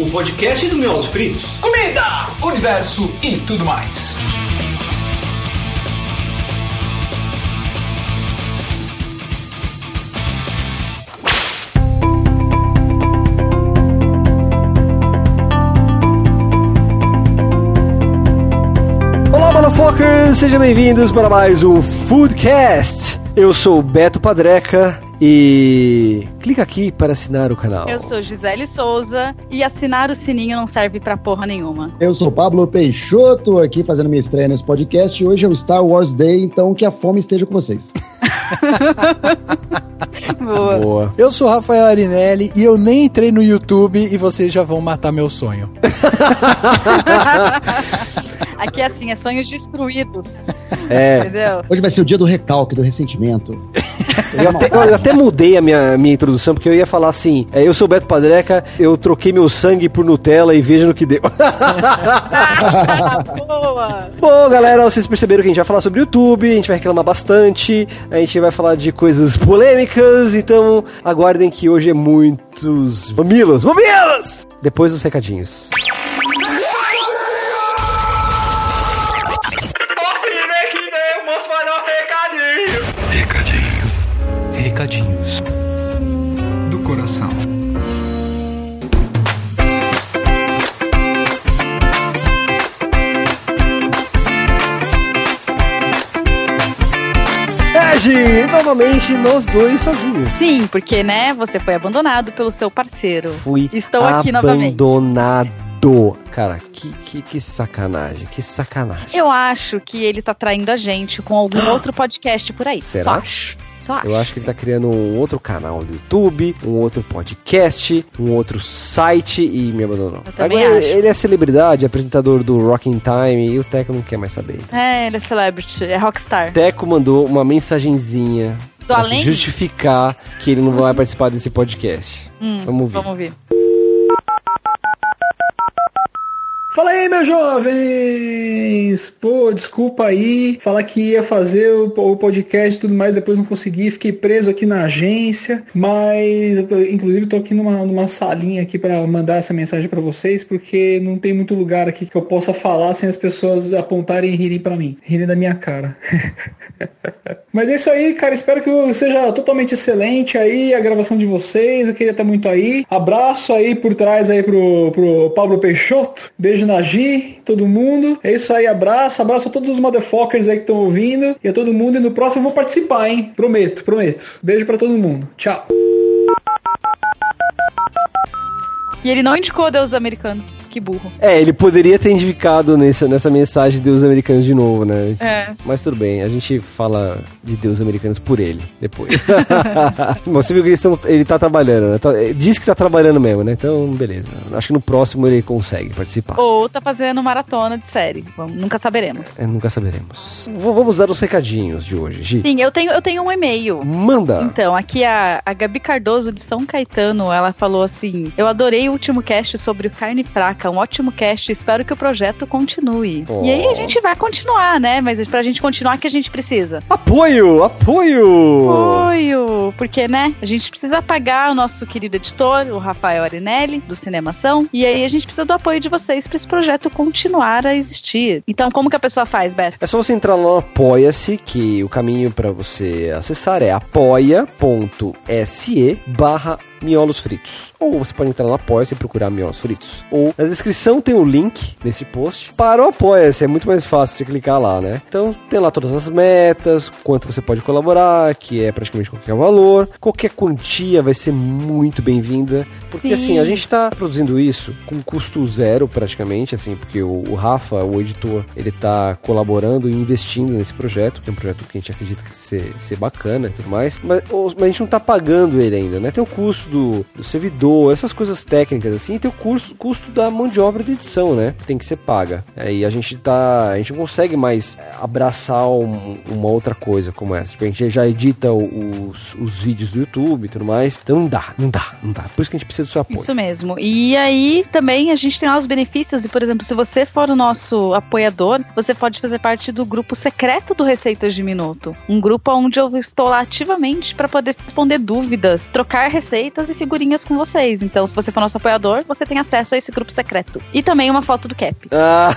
o podcast do Miolos Fritos. Comida, universo e tudo mais. Olá, motherfuckers! Sejam bem-vindos para mais um Foodcast. Eu sou o Beto Padreca e clica aqui para assinar o canal. Eu sou Gisele Souza e assinar o sininho não serve pra porra nenhuma. Eu sou Pablo Peixoto, aqui fazendo minha estreia nesse podcast. Hoje é o Star Wars Day, então que a fome esteja com vocês. Boa. Boa. Eu sou Rafael Arinelli e eu nem entrei no YouTube e vocês já vão matar meu sonho. Aqui é assim, é sonhos destruídos. É, Entendeu? Hoje vai ser o dia do recalque, do ressentimento. Eu até, eu até mudei a minha, minha introdução, porque eu ia falar assim: é, eu sou o Beto Padreca, eu troquei meu sangue por Nutella e veja no que deu. Boa! Bom, galera, vocês perceberam que a gente vai falar sobre o YouTube, a gente vai reclamar bastante, a gente vai falar de coisas polêmicas, então aguardem que hoje é muitos mamilos, mamilos! Depois dos recadinhos. Recadinhos do coração. É, Gi, novamente nós dois sozinhos. Sim, porque, né, você foi abandonado pelo seu parceiro. Fui Estou aqui novamente. abandonado. Cara, que, que, que sacanagem, que sacanagem. Eu acho que ele tá traindo a gente com algum outro podcast por aí. Será? Só acho. Só acho. Eu acho que ele tá criando um outro canal do YouTube, um outro podcast, um outro site e me abandonou. Agora acho. ele é celebridade, apresentador do Rocking Time e o Teco não quer mais saber. É, ele é celebrity, é rockstar. Teco mandou uma mensagenzinha Do além? justificar que ele não vai participar desse podcast. Hum, Vamos ver. Vamos ver. Fala aí, meus jovens! Pô, desculpa aí, falar que ia fazer o, podcast e tudo mais, depois não consegui, fiquei preso aqui na agência, mas inclusive tô aqui numa, numa salinha aqui para mandar essa mensagem para vocês, porque não tem muito lugar aqui que eu possa falar sem as pessoas apontarem e rirem para mim, rirem da minha cara. mas é isso aí, cara, espero que seja totalmente excelente aí a gravação de vocês, eu queria estar muito aí. Abraço aí por trás aí pro, pro Pablo Peixoto, beijo na Gi, todo mundo. É isso aí, abraço, abraço a todos os motherfuckers aí que estão ouvindo e a todo mundo. E no próximo eu vou participar, hein? Prometo, prometo. Beijo pra todo mundo. Tchau. E ele não indicou Deus Americanos. Que burro. É, ele poderia ter indicado nessa, nessa mensagem Deus Americanos de novo, né? É. Mas tudo bem, a gente fala de Deus Americanos por ele depois. Bom, você viu que eles tão, ele tá trabalhando, né? Tá- diz que tá trabalhando mesmo, né? Então, beleza. Acho que no próximo ele consegue participar. Ou tá fazendo maratona de série. Vamos- nunca saberemos. É, nunca saberemos. V- vamos dar os recadinhos de hoje, Gi. Sim, eu tenho, eu tenho um e-mail. Manda! Então, aqui a, a Gabi Cardoso de São Caetano, ela falou assim: Eu adorei último cast sobre o carne fraca, um ótimo cast, espero que o projeto continue. Oh. E aí a gente vai continuar, né? Mas pra gente continuar, o que a gente precisa? Apoio! Apoio! Apoio! Porque, né? A gente precisa pagar o nosso querido editor, o Rafael Arinelli, do Cinemação, e aí a gente precisa do apoio de vocês pra esse projeto continuar a existir. Então, como que a pessoa faz, Beto? É só você entrar lá no Apoia-se, que o caminho para você acessar é apoia.se barra miolos fritos. Ou você pode entrar no Apoia-se e procurar miolos fritos. Ou na descrição tem o link desse post para o Apoia-se. É muito mais fácil você clicar lá, né? Então tem lá todas as metas, quanto você pode colaborar, que é praticamente qualquer valor. Qualquer quantia vai ser muito bem-vinda. Porque Sim. assim, a gente tá produzindo isso com custo zero praticamente, assim, porque o, o Rafa, o editor, ele tá colaborando e investindo nesse projeto, que é um projeto que a gente acredita que ser, ser bacana e tudo mais, mas, mas a gente não tá pagando ele ainda, né? Tem o custo do, do servidor, essas coisas técnicas assim, e tem o custo, custo da mão de obra de edição, né? Tem que ser paga. Aí a gente tá. A gente não consegue mais é, abraçar um- uma outra coisa como essa. Tipo, a gente já edita os, os vídeos do YouTube e tudo mais. Então não dá, não dá, não dá. Por isso que a gente precisa do seu apoio. Isso mesmo. E aí também a gente tem lá os benefícios. E, por exemplo, se você for o nosso apoiador, você pode fazer parte do grupo secreto do Receitas de Minuto. Um grupo onde eu estou lá ativamente para poder responder dúvidas, trocar receitas e figurinhas com vocês. Então, se você for nosso apoiador, você tem acesso a esse grupo secreto. E também uma foto do Cap. Ah,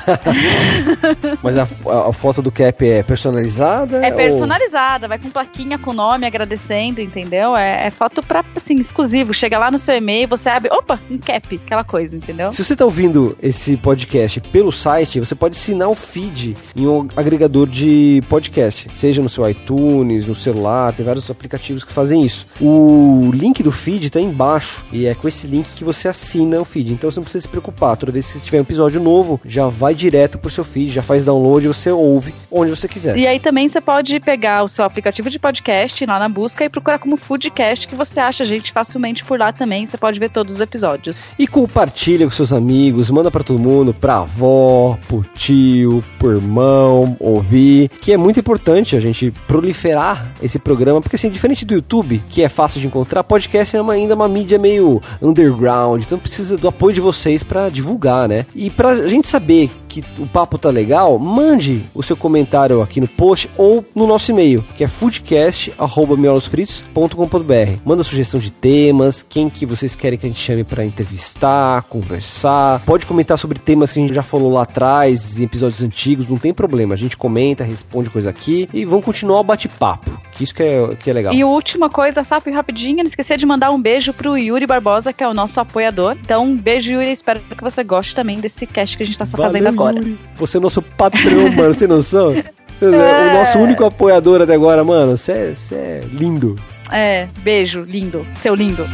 mas a, a- foto do Cap é personalizada? É ou- personalizada, vai com plaquinha com nome agradecendo, entendeu? É, é foto pra, assim, exclusivo. Chega lá no seu e-mail, você abre, opa, um cap, aquela coisa, entendeu? Se você está ouvindo esse podcast pelo site, você pode assinar o feed em um agregador de podcast, seja no seu iTunes, no celular, tem vários aplicativos que fazem isso. O link do feed está embaixo e é com esse link que você assina o feed. Então você não precisa se preocupar, toda vez que tiver um episódio novo, já vai direto pro seu feed, já faz download e você ouve onde você quiser. E aí também você pode pegar o seu aplicativo de podcast lá na busca e procurar como Foodcast, que você acha a gente facilmente por lá também. Você pode ver todos os episódios. E compartilha com seus amigos, manda pra todo mundo, pra avó, pro tio, pro irmão, ouvir, que é muito importante a gente proliferar esse programa, porque assim, diferente do YouTube, que é fácil de encontrar, podcast é uma- ainda uma mídia meio underground, então precisa do apoio de vocês pra divulgar, né? E pra gente saber que o papo tá legal, mande o seu comentário aqui no post ou no nosso e-mail, que é foodcast@miolosfritos.com.br. Manda sugestão de temas, quem que vocês querem que a gente chame pra entrevistar, conversar. Pode comentar sobre temas que a gente já falou lá atrás, em episódios antigos, não tem problema. A gente comenta, responde coisa aqui e vamos continuar o bate-papo, que isso que é, que é legal. E última coisa, sabe, rapidinho, não esquecer de mandar um beijo pro Yuri Barbosa, que é o nosso apoiador. Então, um beijo, Yuri. Espero que você goste também desse cast que a gente tá fazendo Valeu, agora. Yuri. Você é nosso patrão, mano, tem noção? O nosso único apoiador até agora, mano. Você é, você é lindo. É, beijo, lindo. Seu lindo.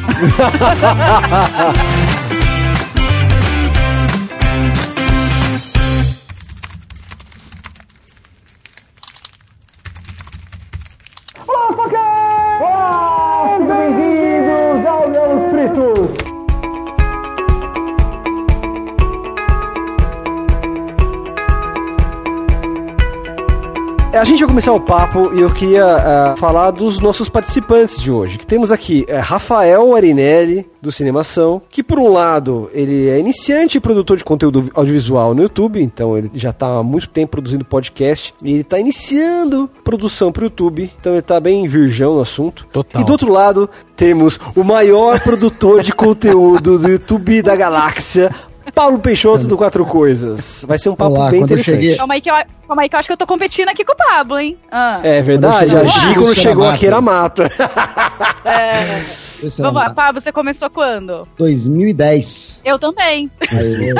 A gente vai começar o papo e eu queria ah, falar dos nossos participantes de hoje. Que temos aqui é, Rafael Arinelli, do Cinemação, que por um lado ele é iniciante e produtor de conteúdo audiovisual no YouTube, então ele já está há muito tempo produzindo podcast e ele está iniciando produção para o YouTube, então ele está bem virgão no assunto. Total. E do outro lado temos o maior produtor de conteúdo do YouTube da galáxia, Paulo Peixoto do Quatro Coisas. Vai ser um papo Olá, bem interessante. cheguei- Calma aí, que eu, calma aí, que eu acho que eu tô competindo aqui com o Pablo, hein? Ah. É verdade, a Gi quando chegou aqui era mata. Esse Vamos lá. Pablo, você começou quando? 2010. Eu também. Aí eu-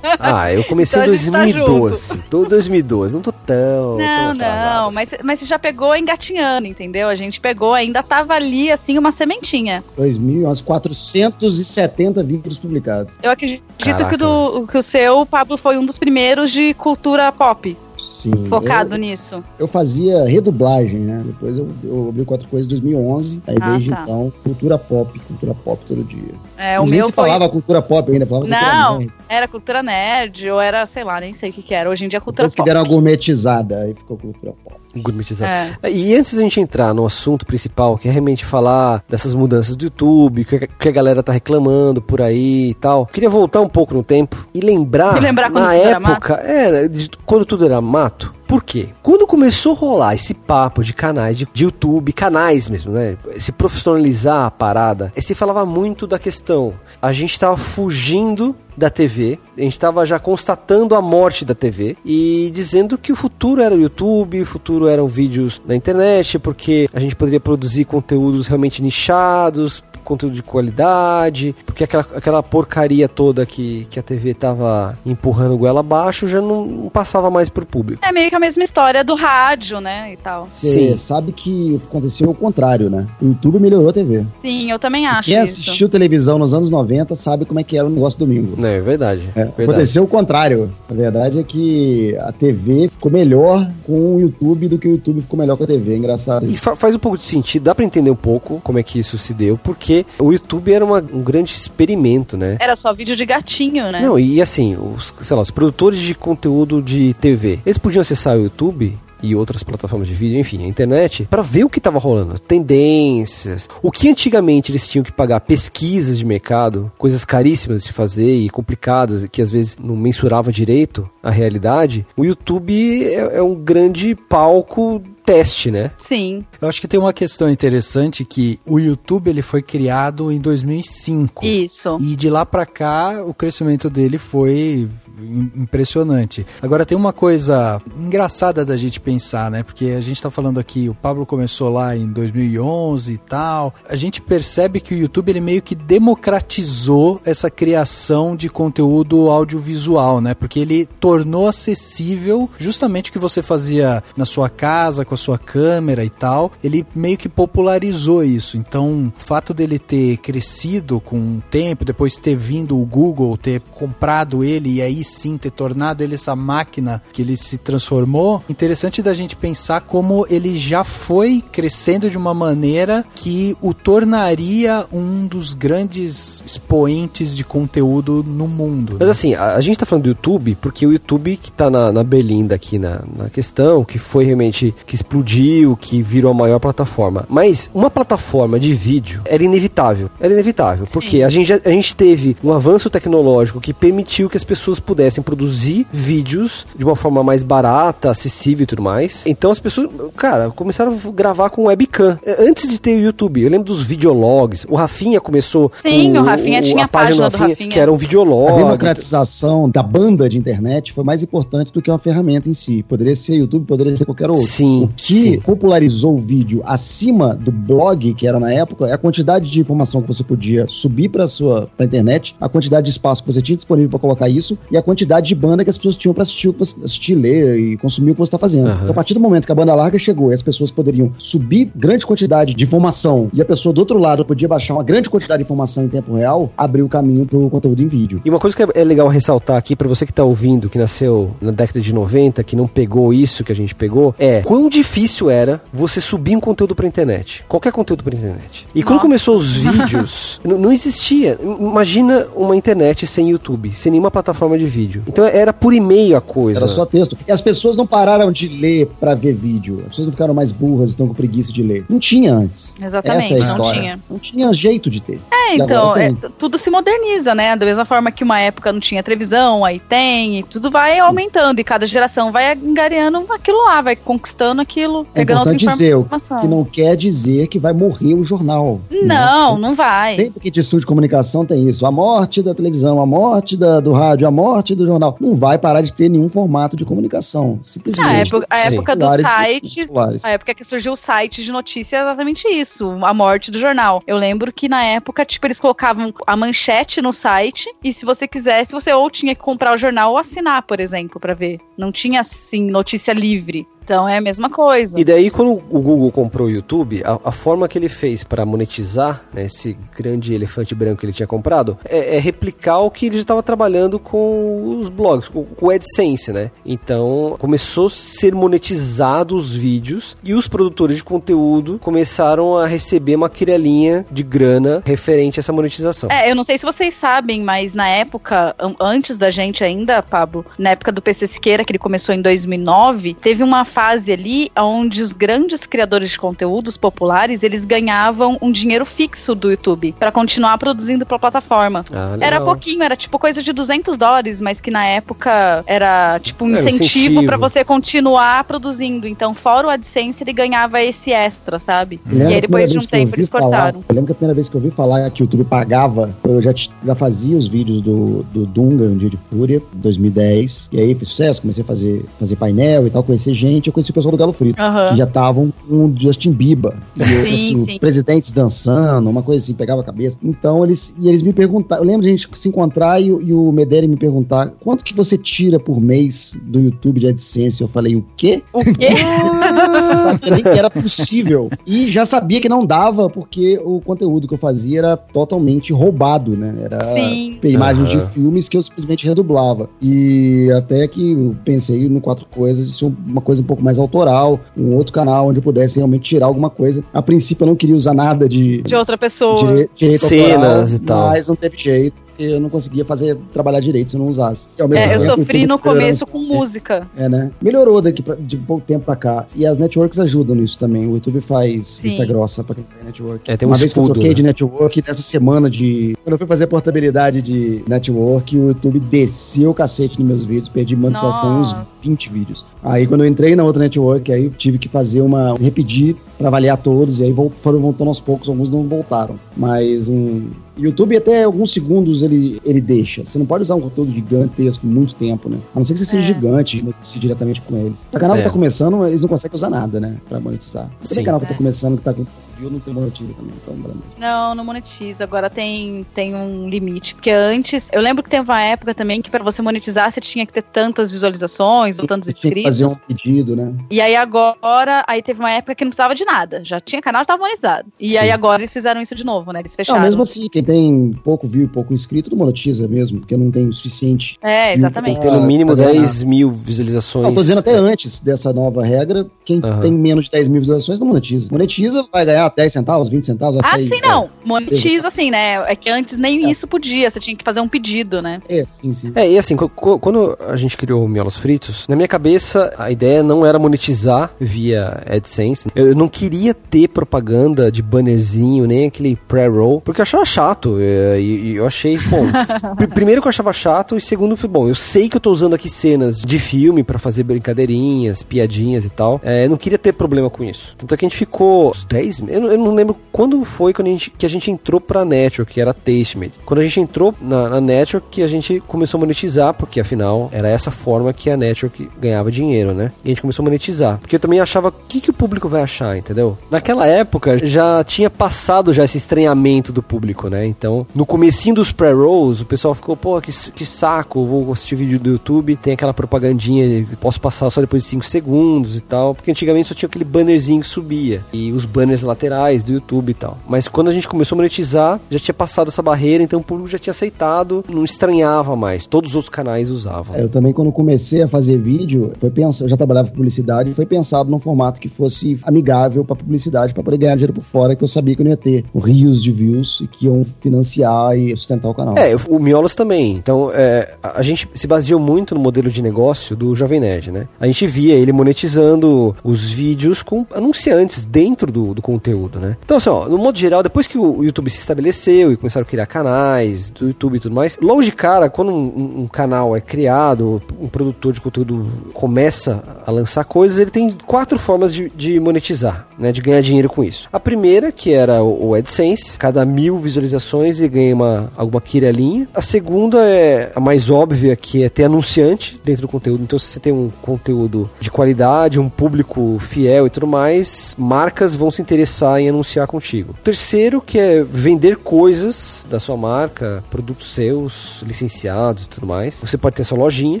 Ah, eu comecei Então em a gente tá 2012. Tô 2012, não tô tão. Não, não, assim. mas, mas você já pegou engatinhando, entendeu? A gente pegou, ainda tava ali, assim, uma sementinha. 2000, umas 470 vídeos publicados. Eu acredito Caraca, que, do, que o seu, Pablo, foi um dos primeiros de cultura pop, Sim. focado eu, nisso. eu fazia redublagem, né? Depois eu, eu abri quatro coisas em 2011. Aí Ah, desde tá. então, cultura pop, cultura pop todo dia. É, o meu se foi... falava cultura pop ainda, falava Não, cultura nerd. era cultura nerd, ou era, sei lá, nem sei o que que era. Hoje em dia é cultura Depois que pop. deram uma gourmetizada, aí ficou cultura pop. Gourmetizado. É. E antes da gente entrar no assunto principal, que é realmente falar dessas mudanças do YouTube, que, que a galera tá reclamando por aí e tal, queria voltar um pouco no tempo e lembrar, E lembrar quando na tudo era época, era de quando tudo era mato. Por quê? Quando começou a rolar esse papo de canais de, de YouTube, canais mesmo, né? Se profissionalizar a parada, se falava muito da questão. A gente tava fugindo da TV, a gente tava já constatando a morte da TV e dizendo que o futuro era o YouTube, o futuro eram vídeos na internet, porque a gente poderia produzir conteúdos realmente nichados, conteúdo de qualidade, porque aquela, aquela porcaria toda que, que a TV tava empurrando goela abaixo já não, não passava mais pro público. É meio que a mesma história do rádio, né, e tal. Você Sim. sabe que aconteceu o contrário, né? O YouTube melhorou a TV. Sim, eu também acho Quem isso. assistiu televisão nos anos 90 sabe como é que era o negócio domingo. Não, é verdade. É, verdade. aconteceu o contrário. A verdade é que a TV ficou melhor com o YouTube do que o YouTube ficou melhor com a TV. É engraçado. E fa- faz um pouco de sentido, dá pra entender um pouco como é que isso se deu, porque o YouTube era uma- um grande experimento, né? Era só vídeo de gatinho, né? Não, e assim, os, sei lá, os produtores de conteúdo de TV, eles podiam acessar o YouTube e outras plataformas de vídeo, enfim, a internet, pra ver o que tava rolando, tendências, o que antigamente eles tinham que pagar pesquisas de mercado, coisas caríssimas de se fazer e complicadas, que às vezes não mensurava direito a realidade. O YouTube é, é um grande palco teste, né? Sim. Eu acho que tem uma questão interessante que o YouTube ele foi criado em 2005. Isso. E de lá pra cá, o crescimento dele foi im- impressionante. Agora tem uma coisa engraçada da gente pensar, né? Porque a gente tá falando aqui, o Pablo começou lá em 2011 e tal. A gente percebe que o YouTube ele meio que democratizou essa criação de conteúdo audiovisual, né? Porque ele tornou acessível justamente o que você fazia na sua casa, com a sua câmera e tal. Ele meio que popularizou isso. Então, o fato dele ter crescido com o tempo, depois ter vindo o Google, ter comprado ele e aí sim ter tornado ele essa máquina que ele se transformou, interessante da gente pensar como ele já foi crescendo de uma maneira que o tornaria um dos grandes expoentes de conteúdo no mundo. Mas né? assim, a, a gente tá falando do YouTube porque o YouTube que tá na, na berlinda aqui na, na questão, que foi realmente, que explodiu, que virou a maior plataforma. Mas uma plataforma de vídeo era inevitável. Era inevitável, porque a gente, a gente teve um avanço tecnológico que permitiu que as pessoas pudessem produzir vídeos de uma forma mais barata, acessível e tudo mais. Então as pessoas, cara, começaram a gravar com webcam. É, Antes de ter o YouTube, eu lembro dos videologs. O Rafinha começou. Sim, com o Rafinha tinha a página página do Rafinha. que era um videolog. A democratização da banda de internet foi mais importante do que uma ferramenta em si. Poderia ser YouTube, poderia ser qualquer outro. Sim, O que sim. popularizou o vídeo acima do blog, que era na época, é a quantidade de informação que você podia subir para sua pra internet, a quantidade de espaço que você tinha disponível para colocar isso e a quantidade de banda que as pessoas tinham para assistir, o que você- assistir, ler e consumir o que você está fazendo. Aham. Então, a partir do momento que a banda larga chegou e as pessoas poderiam subir grande quantidade de informação e a pessoa do outro lado podia baixar uma grande quantidade de informação em tempo real, abriu o caminho para o conteúdo em vídeo. E uma coisa que é- é legal ressaltar aqui pra você que tá ouvindo, que nasceu na década de 90, que não pegou isso que a gente pegou, é quão difícil era você subir um conteúdo pra internet. Qualquer conteúdo pra internet. E quando Nossa. começou os vídeos, não existia. Imagina uma internet sem YouTube, sem nenhuma plataforma de vídeo. Então era por e-mail a coisa. Era só texto. E as pessoas não pararam de ler pra ver vídeo. As pessoas não ficaram mais burras, estão com preguiça de ler. Não tinha antes. Exatamente, Essa é a não história. tinha. Não tinha jeito de ter. É, E então, é, tudo se moderniza, né? Da mesma forma que uma época não tinha televisão, aí tem, e tudo vai aumentando, e cada geração vai angariando aquilo lá, vai conquistando aquilo, É pegando outra importante dizer o informação. que não quer dizer que vai morrer o jornal. Não, né? não vai. Sempre que de de comunicação tem isso. A morte da televisão, a morte da- do rádio, a morte do jornal. Não vai parar de ter nenhum formato de comunicação. Simplesmente. A época, a época dos sites, a época que surgiu o site de notícia é exatamente isso, a morte do jornal. Eu lembro que na época, tipo, eles colocavam a manchete no site e se você quisesse, você ou tinha que comprar o jornal ou assinar, por exemplo, pra ver. Não tinha assim notícia livre. Então é a mesma coisa. E daí, quando o Google comprou o YouTube, a, a forma que ele fez para monetizar né, esse grande elefante branco que ele tinha comprado é, é replicar o que ele já estava trabalhando com os blogs, com, com o AdSense, né? Então, começou a ser monetizado os vídeos e os produtores de conteúdo começaram a receber uma quirelhinha de grana referente a essa monetização. É, eu não sei se vocês sabem, mas na época, an- antes da gente ainda, Pablo, na época do PC Siqueira, que ele começou em 2009, teve uma fase ali onde os grandes criadores de conteúdos populares, eles ganhavam um dinheiro fixo do YouTube pra continuar produzindo pra plataforma. Ah, Era pouquinho, era tipo coisa de 200 dólares, mas que na época era tipo um Era incentivo incentivo. pra você continuar produzindo. Então, fora o AdSense, ele ganhava esse extra, sabe? E a aí depois de um tempo eles falar- cortaram. Eu lembro que a primeira vez que eu ouvi falar que o YouTube pagava, eu já, já fazia os vídeos do, do Dunga, Um Dia de Fúria, 2010. E aí fez sucesso, comecei a fazer, fazer painel e tal, conhecer gente. Eu conheci o pessoal do Galo Frito. Que já estavam com o Justin Bieber. E Sim, assim, sim. presidentes dançando, uma coisa assim, pegava a cabeça. Então eles. E eles me perguntaram. Eu lembro de a gente se encontrar e, o- e o Mederi me perguntar quanto que você tira por mês do YouTube de AdSense. Eu falei, o quê? O quê? Sabia nem que era possível. E já sabia que não dava, porque o conteúdo que eu fazia era totalmente roubado, né? Era Sim. imagens Aham. de filmes que eu simplesmente redublava. E até que eu pensei no Quatro Coisas, de ser uma coisa pouco mais autoral, um outro canal onde eu pudesse realmente tirar alguma coisa. A princípio eu não queria usar nada de, De outra pessoa. dire- direito Cenas autoral, e tal. mas não teve jeito. Porque eu não conseguia fazer trabalhar direito se eu não usasse. Ao mesmo É, eu tempo, sofri no começo com música. É, né? Melhorou daqui pra, de pouco tempo pra cá. E as networks ajudam nisso também. O YouTube faz Sim. vista grossa pra quem tem network. É, tem um Uma vez que eu escudo, troquei né? de network, nessa semana de. Quando eu fui fazer portabilidade de network, o YouTube desceu o cacete nos meus vídeos, perdi monetização uns Nossa. 20 vídeos. Aí quando eu entrei na outra network, aí eu tive que fazer uma. repetir pra avaliar todos, e aí foram voltando aos poucos, alguns não voltaram. Mas um. YouTube até alguns segundos ele, ele deixa. Você não pode usar um conteúdo gigantesco muito tempo, né? A não ser que você seja É. gigante e diretamente com eles. Pra canal É. que tá começando, eles não conseguem usar nada, né? Pra monetizar. Tem canal que tá É. começando, que tá com view, não tem monetiza também. Então. Não, não monetiza. Agora tem, tem um limite. Porque antes, eu lembro que teve uma época também que pra você monetizar você tinha que ter tantas visualizações ou tantos Você tinha que fazer inscritos. um pedido, né? E aí agora, aí teve uma época que não precisava de nada. Já tinha canal, já tava monetizado. E Sim. aí agora eles fizeram isso de novo, né? Eles Não, fecharam. mesmo assim, quem tem pouco view e pouco inscrito, não monetiza mesmo, porque não tem o suficiente. É, exatamente. Tem no mínimo tá ganhando 10 mil visualizações. Não, tô dizendo até antes dessa nova regra, quem Aham. tem menos de 10 mil visualizações não monetiza. Monetiza, vai ganhar 10 centavos, 20 centavos. Ah, sim, não. Monetiza, assim, né? É que antes nem É. isso podia. Você tinha que fazer um pedido, né? É, sim, sim. É, e assim, quando a gente criou o Miolos Fritos, na minha cabeça a ideia não era monetizar via AdSense. Eu não queria ter propaganda de bannerzinho, nem aquele pré-roll, porque eu achava chato. é, E, e eu achei, bom. pr- primeiro que eu achava chato, e segundo, foi bom. Eu sei que eu tô usando aqui cenas de filme pra fazer brincadeirinhas, piadinhas e tal. É, eu não queria ter problema com isso. Tanto é que a gente ficou uns 10 meses. Eu, eu não lembro quando foi quando a gente, que a gente entrou pra Network, que era Tastemade. Quando a gente entrou na, na Network, que a gente começou a monetizar, porque afinal era essa forma que a Network ganhava dinheiro, né? E a gente começou a monetizar. Porque eu também achava, o que, que o público vai achar, entendeu? Naquela época já tinha passado já esse estranhamento do público, né? Então, no comecinho dos pré-rolls, o pessoal ficou, pô, que, que saco, vou assistir vídeo do YouTube, tem aquela propagandinha, posso passar só depois de 5 segundos e tal, porque antigamente só tinha aquele bannerzinho que subia, e os banners laterais do YouTube e tal. Mas quando a gente começou a monetizar, já tinha passado essa barreira, então o público já tinha aceitado, não estranhava mais, todos os outros canais usavam. É, Eu também, quando comecei a fazer vídeo, foi pensar, eu já trabalhava com publicidade, foi pensado num formato que fosse amigável para publicidade, para poder ganhar dinheiro por fora, que eu sabia que eu não ia ter rios de views e que iam financiar e sustentar o canal. É, o Miolos também. Então, é, a a gente se baseou muito no modelo de negócio do Jovem Nerd, né? A gente via ele monetizando os vídeos com anunciantes dentro do, do conteúdo, né? Então, assim, ó, no modo geral, depois que o YouTube se estabeleceu e começaram a criar canais do YouTube e tudo mais, logo de cara, quando um, um- canal é criado, um produtor de conteúdo começa a lançar coisas, ele tem quatro formas de, de monetizar, né? De ganhar dinheiro com isso. A primeira, que era o, o AdSense, cada mil visualizações ele ganha uma, alguma quirelinha. A segunda é a mais óbvia, que é ter anunciante dentro do conteúdo. Então, se você tem um conteúdo de qualidade, um público fiel e tudo mais, marcas vão se interessar em anunciar contigo. Terceiro, que é vender coisas da sua marca, produtos seus, licenciados e tudo mais. Você pode ter sua lojinha.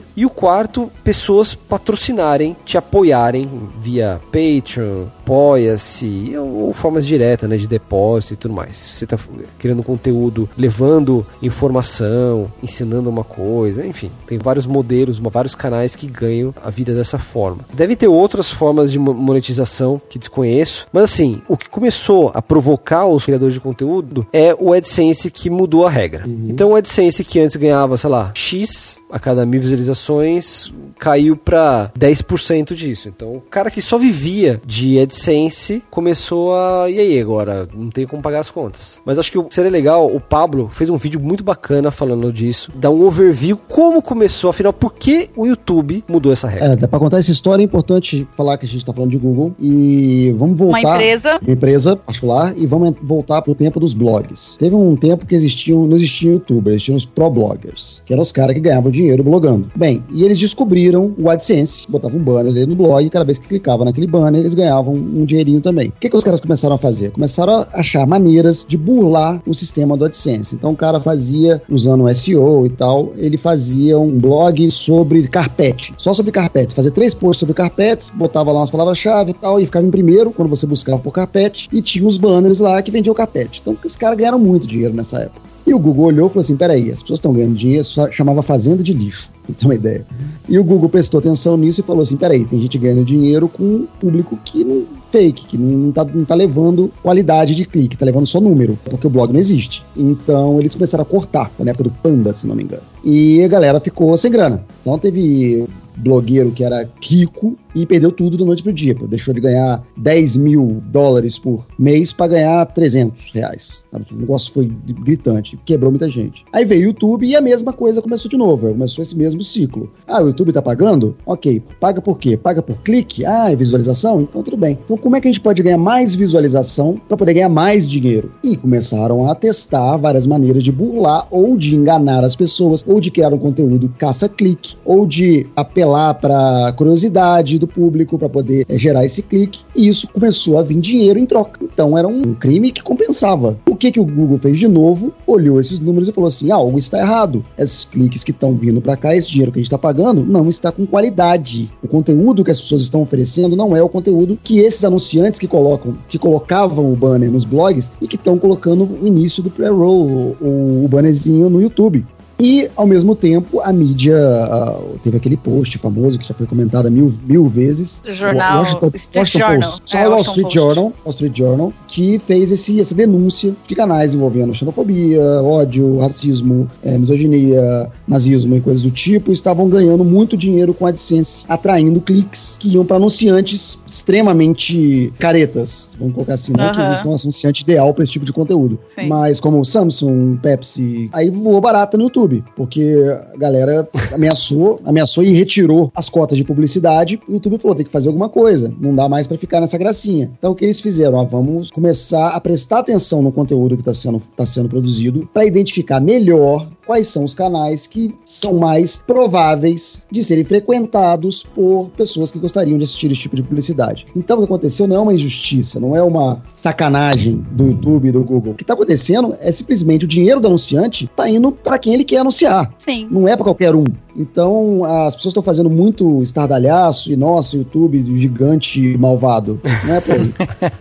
E o quarto, pessoas patrocinarem, te apoiarem via Patreon, apoia-se, ou, ou formas diretas, né, de depósito e tudo mais. Você está criando conteúdo, levando informação, ensinando uma coisa, enfim, tem vários modelos, vários canais que ganham a vida dessa forma. Deve ter outras formas de mo- monetização que desconheço, mas assim, o que começou a provocar os criadores de conteúdo é o AdSense que mudou a regra. Então o AdSense que antes ganhava, sei lá, X a cada mil visualizações caiu para 10% disso. Então, o cara que só vivia de AdSense começou a. E aí, agora? Não tem como pagar as contas. Mas acho que seria legal. O Pablo fez um vídeo muito bacana falando disso. Dá um overview como começou, afinal, por que o YouTube mudou essa regra. É, dá pra contar essa história, é importante falar que a gente tá falando de Google. E vamos voltar. Uma empresa. Uma empresa particular e vamos voltar pro tempo dos blogs. Teve um tempo que existiam, não existiam youtubers, existiam os pro bloggers, que eram os caras que ganhavam dinheiro blogando. Bem, e eles descobriram o AdSense, botavam um banner ali no blog e cada vez que clicava naquele banner, eles ganhavam um dinheirinho também. O que, que os caras começaram a fazer? Começaram a achar maneiras de burlar o sistema do AdSense. Então o cara fazia, usando um SEO e tal, ele fazia um blog sobre carpete, só sobre carpetes, fazia três posts sobre carpetes, botava lá umas palavras-chave e tal, e ficava em primeiro quando você buscava por carpete, e tinha os banners lá que vendiam carpete. Então os caras ganharam muito dinheiro nessa época. E o Google olhou e falou assim: peraí, as pessoas estão ganhando dinheiro, chamava Fazenda de Lixo. pra ter uma ideia. E o Google prestou atenção nisso e falou assim: peraí, tem gente ganhando dinheiro com um público que não fake, que não tá, não tá levando qualidade de clique, tá levando só número, porque o blog não existe. Então eles começaram a cortar, na época do Panda, se não me engano. E a galera ficou sem grana. Então teve blogueiro que era rico e perdeu tudo da noite pro dia. Deixou de ganhar 10 mil dólares por mês para ganhar 300 reais. O negócio foi gritante, quebrou muita gente. Aí veio o YouTube e a mesma coisa começou de novo. Começou esse mesmo ciclo. Ah, o YouTube tá pagando? Ok. Paga por quê? Paga por clique? Ah, é visualização? Então tudo bem. Então como é que a gente pode ganhar mais visualização para poder ganhar mais dinheiro? E começaram a testar várias maneiras de burlar ou de enganar as pessoas, ou de criar um conteúdo caça-clique, ou de apelar para curiosidade do público para poder é, gerar esse clique. E isso começou a vir dinheiro em troca. Então era um crime que compensava. O que, que o Google fez de novo? Olhou esses números e falou assim: ah, algo está errado. Esses cliques que estão vindo para cá, esse dinheiro que a gente está pagando, não está com qualidade. O conteúdo que as pessoas estão oferecendo não é o conteúdo que esses anunciantes que colocam, que colocavam o banner nos blogs e que estão colocando o início do pre-roll, o, o bannerzinho no YouTube. E, ao mesmo tempo, a mídia uh, teve aquele post famoso que já foi comentado mil, mil vezes. Jornal Washington, Street Washington Journal. Post, só é, Wall Street Post. Journal, Wall Street Journal, que fez esse, essa denúncia de canais envolvendo xenofobia, ódio, racismo, é, misoginia, nazismo e coisas do tipo, estavam ganhando muito dinheiro com a AdSense, atraindo cliques que iam para anunciantes extremamente caretas, vamos colocar assim, não uh -huh. que exista um anunciante ideal para esse tipo de conteúdo, Sim. mas como Samsung, Pepsi, aí voou barata no YouTube. YouTube, porque a galera ameaçou, ameaçou e retirou as cotas de publicidade. O YouTube falou: tem que fazer alguma coisa, não dá mais para ficar nessa gracinha. Então o que eles fizeram? Vamos começar a prestar atenção no conteúdo que está sendo, tá sendo produzido para identificar melhor quais são os canais que são mais prováveis de serem frequentados por pessoas que gostariam de assistir esse tipo de publicidade. Então, o que aconteceu não é uma injustiça, não é uma sacanagem do YouTube e do Google. O que está acontecendo é simplesmente o dinheiro do anunciante está indo para quem ele quer anunciar. Sim. Não é para qualquer um. Então, as pessoas estão fazendo muito estardalhaço e, nossa, YouTube gigante malvado. Não é por aí.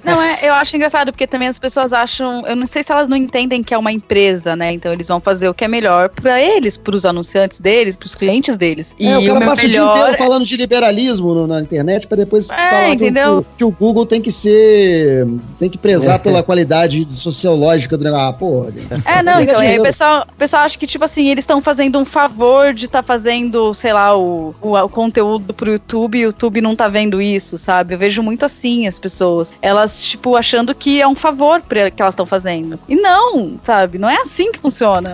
não, é, eu acho engraçado, porque também as pessoas acham. Eu não sei se elas não entendem que é uma empresa, né? Então, eles vão fazer o que é melhor para eles, para os anunciantes deles, para os clientes deles. E é, o cara o passa melhor... o dia inteiro falando de liberalismo no, na internet para depois é, falar que o, que o, Google tem que ser. tem que prezar é. pela qualidade sociológica do negócio. Ah, porra. É, não, então, aí o pessoal, pessoal acha que, tipo assim, eles estão fazendo um favor de estar tá fazendo fazendo, sei lá, o, o, o, conteúdo pro YouTube e o YouTube não tá vendo isso, sabe? Eu vejo muito assim as pessoas. Elas, tipo, achando que é um favor pra, que elas estão fazendo. E não, sabe? Não é assim que funciona.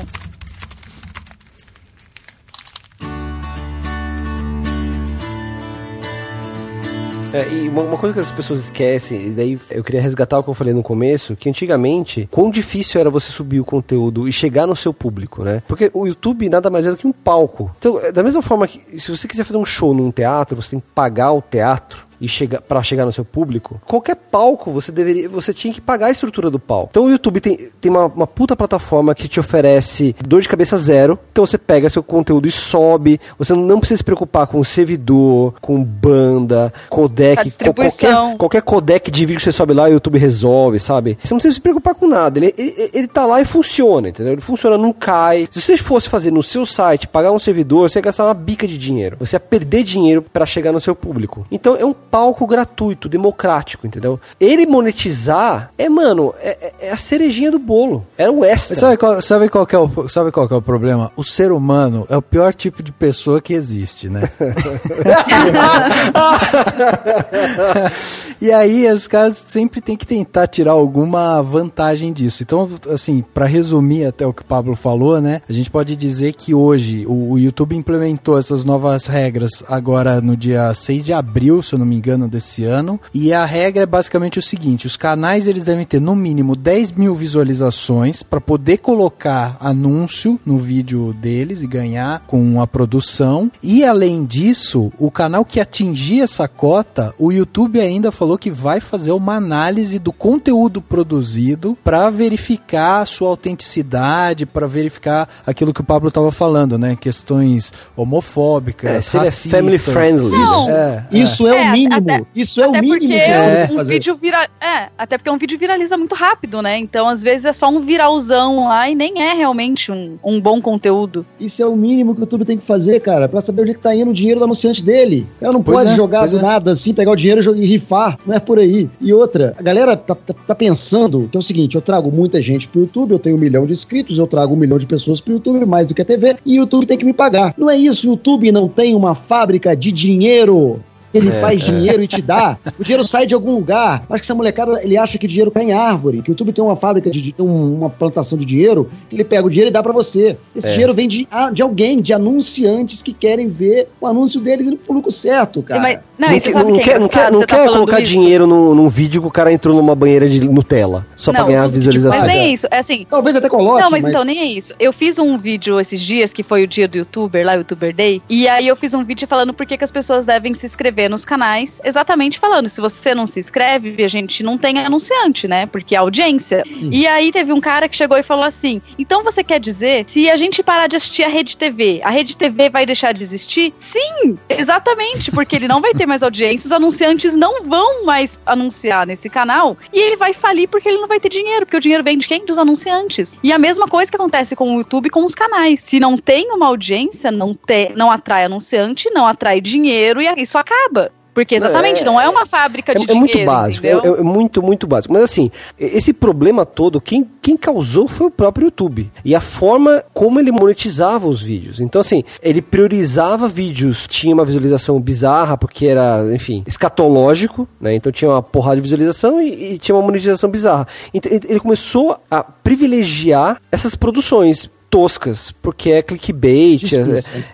É, e uma, uma, coisa que as pessoas esquecem, e daí eu queria resgatar o que eu falei no começo, que antigamente, quão difícil era você subir o conteúdo e chegar no seu público, né? Porque o YouTube nada mais é do que um palco. Então, da mesma forma que se você quiser fazer um show num teatro, você tem que pagar o teatro e chegar para chegar no seu público, qualquer palco você deveria, você tinha que pagar a estrutura do palco. Então o YouTube tem, tem uma, uma puta plataforma que te oferece dor de cabeça zero. Então você pega seu conteúdo e sobe. Você não precisa se preocupar com servidor, com banda, codec, qualquer, qualquer codec de vídeo que você sobe lá, o YouTube resolve, sabe? Você não precisa se preocupar com nada. Ele, ele, ele tá lá e funciona, entendeu? Ele funciona, não cai. Se você fosse fazer no seu site, pagar um servidor, você ia gastar uma bica de dinheiro. Você ia perder dinheiro para chegar no seu público. Então é um palco gratuito, democrático, entendeu? Ele monetizar é, mano, é, é a cerejinha do bolo. É o extra. Sabe qual, sabe, qual é o, sabe qual é o problema? O ser humano é o pior tipo de pessoa que existe, né? e aí os caras sempre tem que tentar tirar alguma vantagem disso. Então, assim, para resumir até o que o Pablo falou, né? A gente pode dizer que hoje o, o YouTube implementou essas novas regras agora no dia 6 de abril, se eu não me engano, desse ano. E a regra é basicamente o seguinte: os canais eles devem ter no mínimo 10 mil visualizações para poder colocar anúncio no vídeo deles e ganhar com a produção. E além disso, o canal que atingir essa cota, o YouTube ainda falou que vai fazer uma análise do conteúdo produzido para verificar a sua autenticidade, para verificar aquilo que o Pablo estava falando, né? Questões homofóbicas, é, racistas. Family friendly. Isso é, é. isso é, é o mínimo mínimo. até- Isso é o mínimo porque que eu É. um fazer. vídeo vira, é, até porque um vídeo viraliza muito rápido, né? Então às vezes é só um viralzão lá e nem é realmente um, um bom conteúdo. Isso é o mínimo que o YouTube tem que fazer, cara, pra saber onde é que tá indo o dinheiro do anunciante dele. O cara não Pois pode é, jogar do é. nada assim, pegar o dinheiro e e rifar. Não é por aí. E outra, a galera tá, tá- tá pensando que é o seguinte: eu trago muita gente pro YouTube, eu tenho um milhão de inscritos, eu trago um milhão de pessoas pro YouTube, mais do que a TV, e o YouTube tem que me pagar. Não é isso, o YouTube não tem uma fábrica de dinheiro. Ele É, faz dinheiro e te dá. O dinheiro sai de algum lugar. Acho que essa molecada, ele acha que dinheiro cai em árvore. Que o YouTube tem uma fábrica de, tem um- uma plantação de dinheiro, que ele pega o dinheiro e dá pra você. Esse É. dinheiro vem de, ah, de alguém, de anunciantes que querem ver o anúncio deles indo pro lucro certo, cara. Mas- não, não e sabe não que é quer, não quer, não tá quer colocar isso? dinheiro num, num vídeo que o cara entrou numa banheira de Nutella. Só pra Não, ganhar tipo, visualização. Mas nem é isso, é assim, Talvez até coloque, Não, mas, então nem é isso. Eu fiz um vídeo esses dias, que foi o dia do youtuber, lá, o Youtuber Day, e aí eu fiz um vídeo falando por que que as pessoas devem se inscrever nos canais, exatamente falando, se você não se inscreve, a gente não tem anunciante, né? Porque é audiência. E aí teve um cara que chegou e falou assim: então você quer dizer, se a gente parar de assistir a Rede TV, a Rede TV vai deixar de existir? Sim, exatamente, porque ele não vai ter mais audiência, os anunciantes não vão mais anunciar nesse canal, e ele vai falir porque ele não vai ter dinheiro, porque o dinheiro vem de quem? Dos anunciantes. E a mesma coisa que acontece com o YouTube e com os canais. Se não tem uma audiência, não, te, não atrai anunciante, não atrai dinheiro e isso acaba. Porque exatamente, É- não é uma fábrica É, de é dinheiro. muito básico, é, é muito, muito básico. Mas assim, esse problema todo, quem, quem causou foi o próprio YouTube. E a forma como ele monetizava os vídeos. Então, assim, ele priorizava vídeos, tinha uma visualização bizarra, porque era, enfim, escatológico, né? Então tinha uma porrada de visualização e, e tinha uma monetização bizarra. Então ele começou a privilegiar essas produções toscas, porque é clickbait,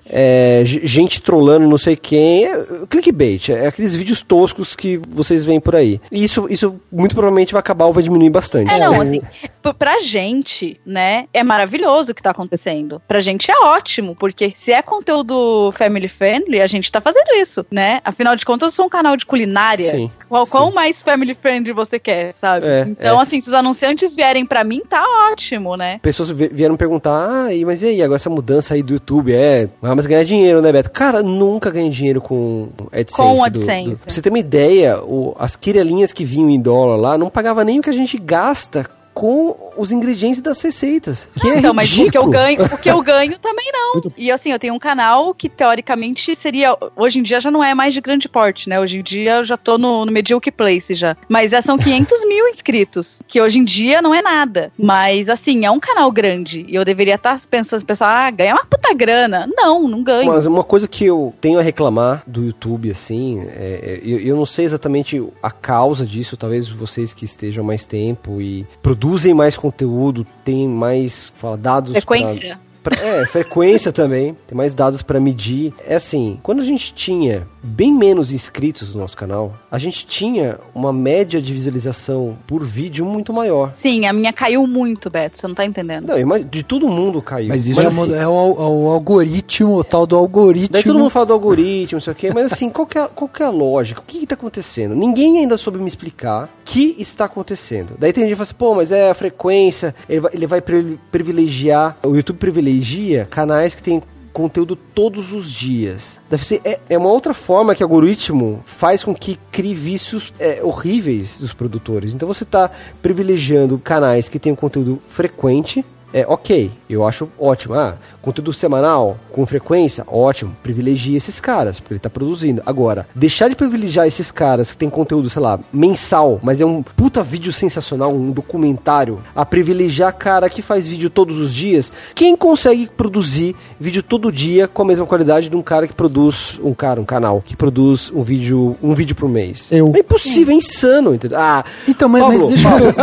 é, é, gente trollando não sei quem. É, clickbait, é aqueles vídeos toscos que vocês veem por aí. E isso, isso muito provavelmente vai acabar ou vai diminuir bastante. É, não, assim, p- pra gente, né, é maravilhoso o que tá acontecendo. Pra gente é ótimo, porque se é conteúdo family friendly, a gente tá fazendo isso, né? Afinal de contas, eu sou um canal de culinária. Sim. Qual, sim. qual mais family friendly você quer, sabe? É, então, é. assim, se os anunciantes vierem pra mim, tá ótimo, né? Pessoas vi- vieram perguntar, ah, e- mas e aí, agora essa mudança aí do YouTube é. Ah, mas ganhar dinheiro, né, Beto? Cara, nunca ganhei dinheiro com AdSense. Com do- AdSense. do- pra você ter uma ideia, o- as quirelinhas que vinham em dólar lá não pagava nem o que a gente gasta com os ingredientes das receitas. Que é então, mas o que eu ganho, o que eu ganho também não. E assim, eu tenho um canal que teoricamente seria. Hoje em dia já não é mais de grande porte, né? Hoje em dia eu já tô no, no Mediocre Place já. Mas é, são 500 mil inscritos, que hoje em dia não é nada. Mas assim, é um canal grande. E eu deveria estar pensando, pessoal, ah, ganha uma puta grana. Não, não ganho. Mas uma coisa que eu tenho a reclamar do YouTube, assim, é, é, eu, eu não sei exatamente a causa disso, talvez vocês que estejam mais tempo e produzem mais conteúdo, têm mais fala, dados. Frequência. pra- é, frequência também, tem mais dados pra medir. É assim, quando a gente tinha bem menos inscritos no nosso canal, a gente tinha uma média de visualização por vídeo muito maior. Sim, a minha caiu muito, Beto, você não tá entendendo. Não, de todo mundo caiu. Mas isso é, assim, é o, é o algoritmo, o tal do algoritmo. Daí todo mundo fala do algoritmo, não sei o quê, mas assim, qual que é, qual que é a lógica? O que está acontecendo? Ninguém ainda soube me explicar o que está acontecendo. Daí tem gente que fala assim, pô, mas é a frequência, ele vai, ele vai pri- privilegiar, o YouTube privilegia canais que tem conteúdo todos os dias. Deve ser, é, é uma outra forma que o algoritmo faz com que crie vícios é, horríveis dos produtores. Então você está privilegiando canais que têm um conteúdo frequente, é ok, eu acho ótimo. Ah, conteúdo semanal, com frequência, ótimo. Privilegia esses caras, porque ele tá produzindo. Agora, deixar de privilegiar esses caras que tem conteúdo, sei lá, mensal, mas é um puta vídeo sensacional, um documentário, a privilegiar cara que faz vídeo todos os dias. Quem consegue produzir vídeo todo dia com a mesma qualidade de um cara que produz, um cara, um canal, que produz um vídeo, um vídeo por mês? Eu. É impossível, é insano, entendeu? Ah, Então, mas, mas Pablo, deixa eu,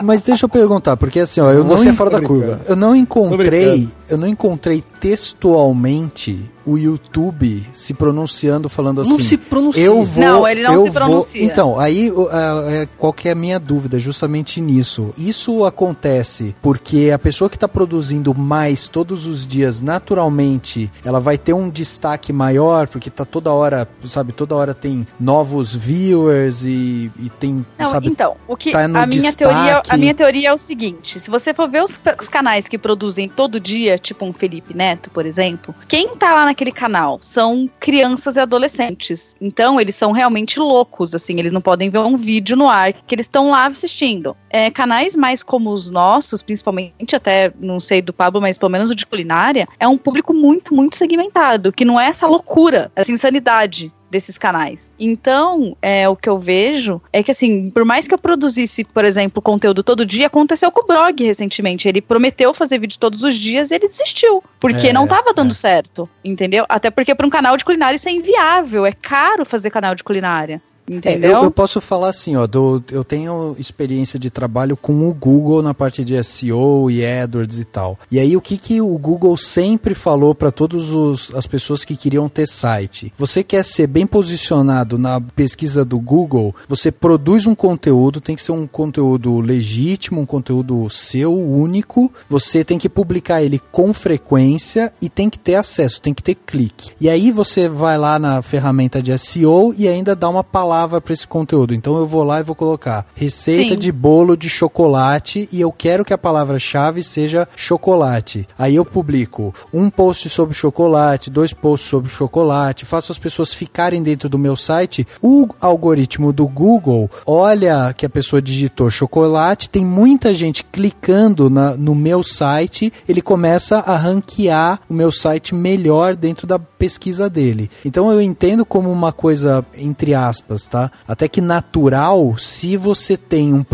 mas deixa eu perguntar, porque assim, ó, eu você não, é fora da curva. eu não encontrei, eu não encontrei textualmente o YouTube se pronunciando falando assim. Não se pronuncia. Eu vou, Não, ele não eu se pronuncia. Vou... Então, aí a- é, qual que é a minha dúvida? Justamente nisso. Isso acontece porque a pessoa que está produzindo mais todos os dias, naturalmente, ela vai ter um destaque maior, porque tá toda hora, sabe, toda hora tem novos viewers e, e tem, Não, sabe, então, o que tá no a minha destaque. teoria, a minha teoria é o seguinte, se você for ver os, os canais que produzem todo dia, tipo um Felipe Neto, por exemplo, quem tá lá naquele canal são crianças e adolescentes. Então, eles são realmente loucos, assim, eles não podem ver um vídeo no ar que eles estão lá assistindo. É, canais mais como os nossos, principalmente até, não sei do Pablo, mas pelo menos o de culinária, é um público muito, muito segmentado, que não é essa loucura, essa insanidade desses canais. Então, é, o que eu vejo é que, assim, por mais que eu produzisse, por exemplo, conteúdo todo dia, aconteceu com o blog recentemente. Ele prometeu fazer vídeo todos os dias e ele desistiu. Porque É, não tava dando é. certo, entendeu? Até porque para um canal de culinária isso é inviável. É caro fazer canal de culinária. É, Entendeu? eu, eu posso falar assim, ó, do- eu tenho experiência de trabalho com o Google na parte de SEO e AdWords e tal. E aí o que, que o Google sempre falou para todas as pessoas que queriam ter site? Você quer ser bem posicionado na pesquisa do Google, você produz um conteúdo, tem que ser um conteúdo legítimo, um conteúdo seu, único, você tem que publicar ele com frequência e tem que ter acesso, tem que ter clique. E aí você vai lá na ferramenta de SEO e ainda dá uma palavra para esse conteúdo. Então eu vou lá e vou colocar receita Sim. de bolo de chocolate e eu quero que a palavra-chave seja chocolate. Aí eu publico um post sobre chocolate, dois posts sobre chocolate, faço as pessoas ficarem dentro do meu site. O algoritmo do Google olha que a pessoa digitou chocolate, tem muita gente clicando na- no meu site, ele começa a ranquear o meu site melhor dentro da pesquisa dele. Então eu entendo como uma coisa, entre aspas, tá? Até que natural, se você tem um,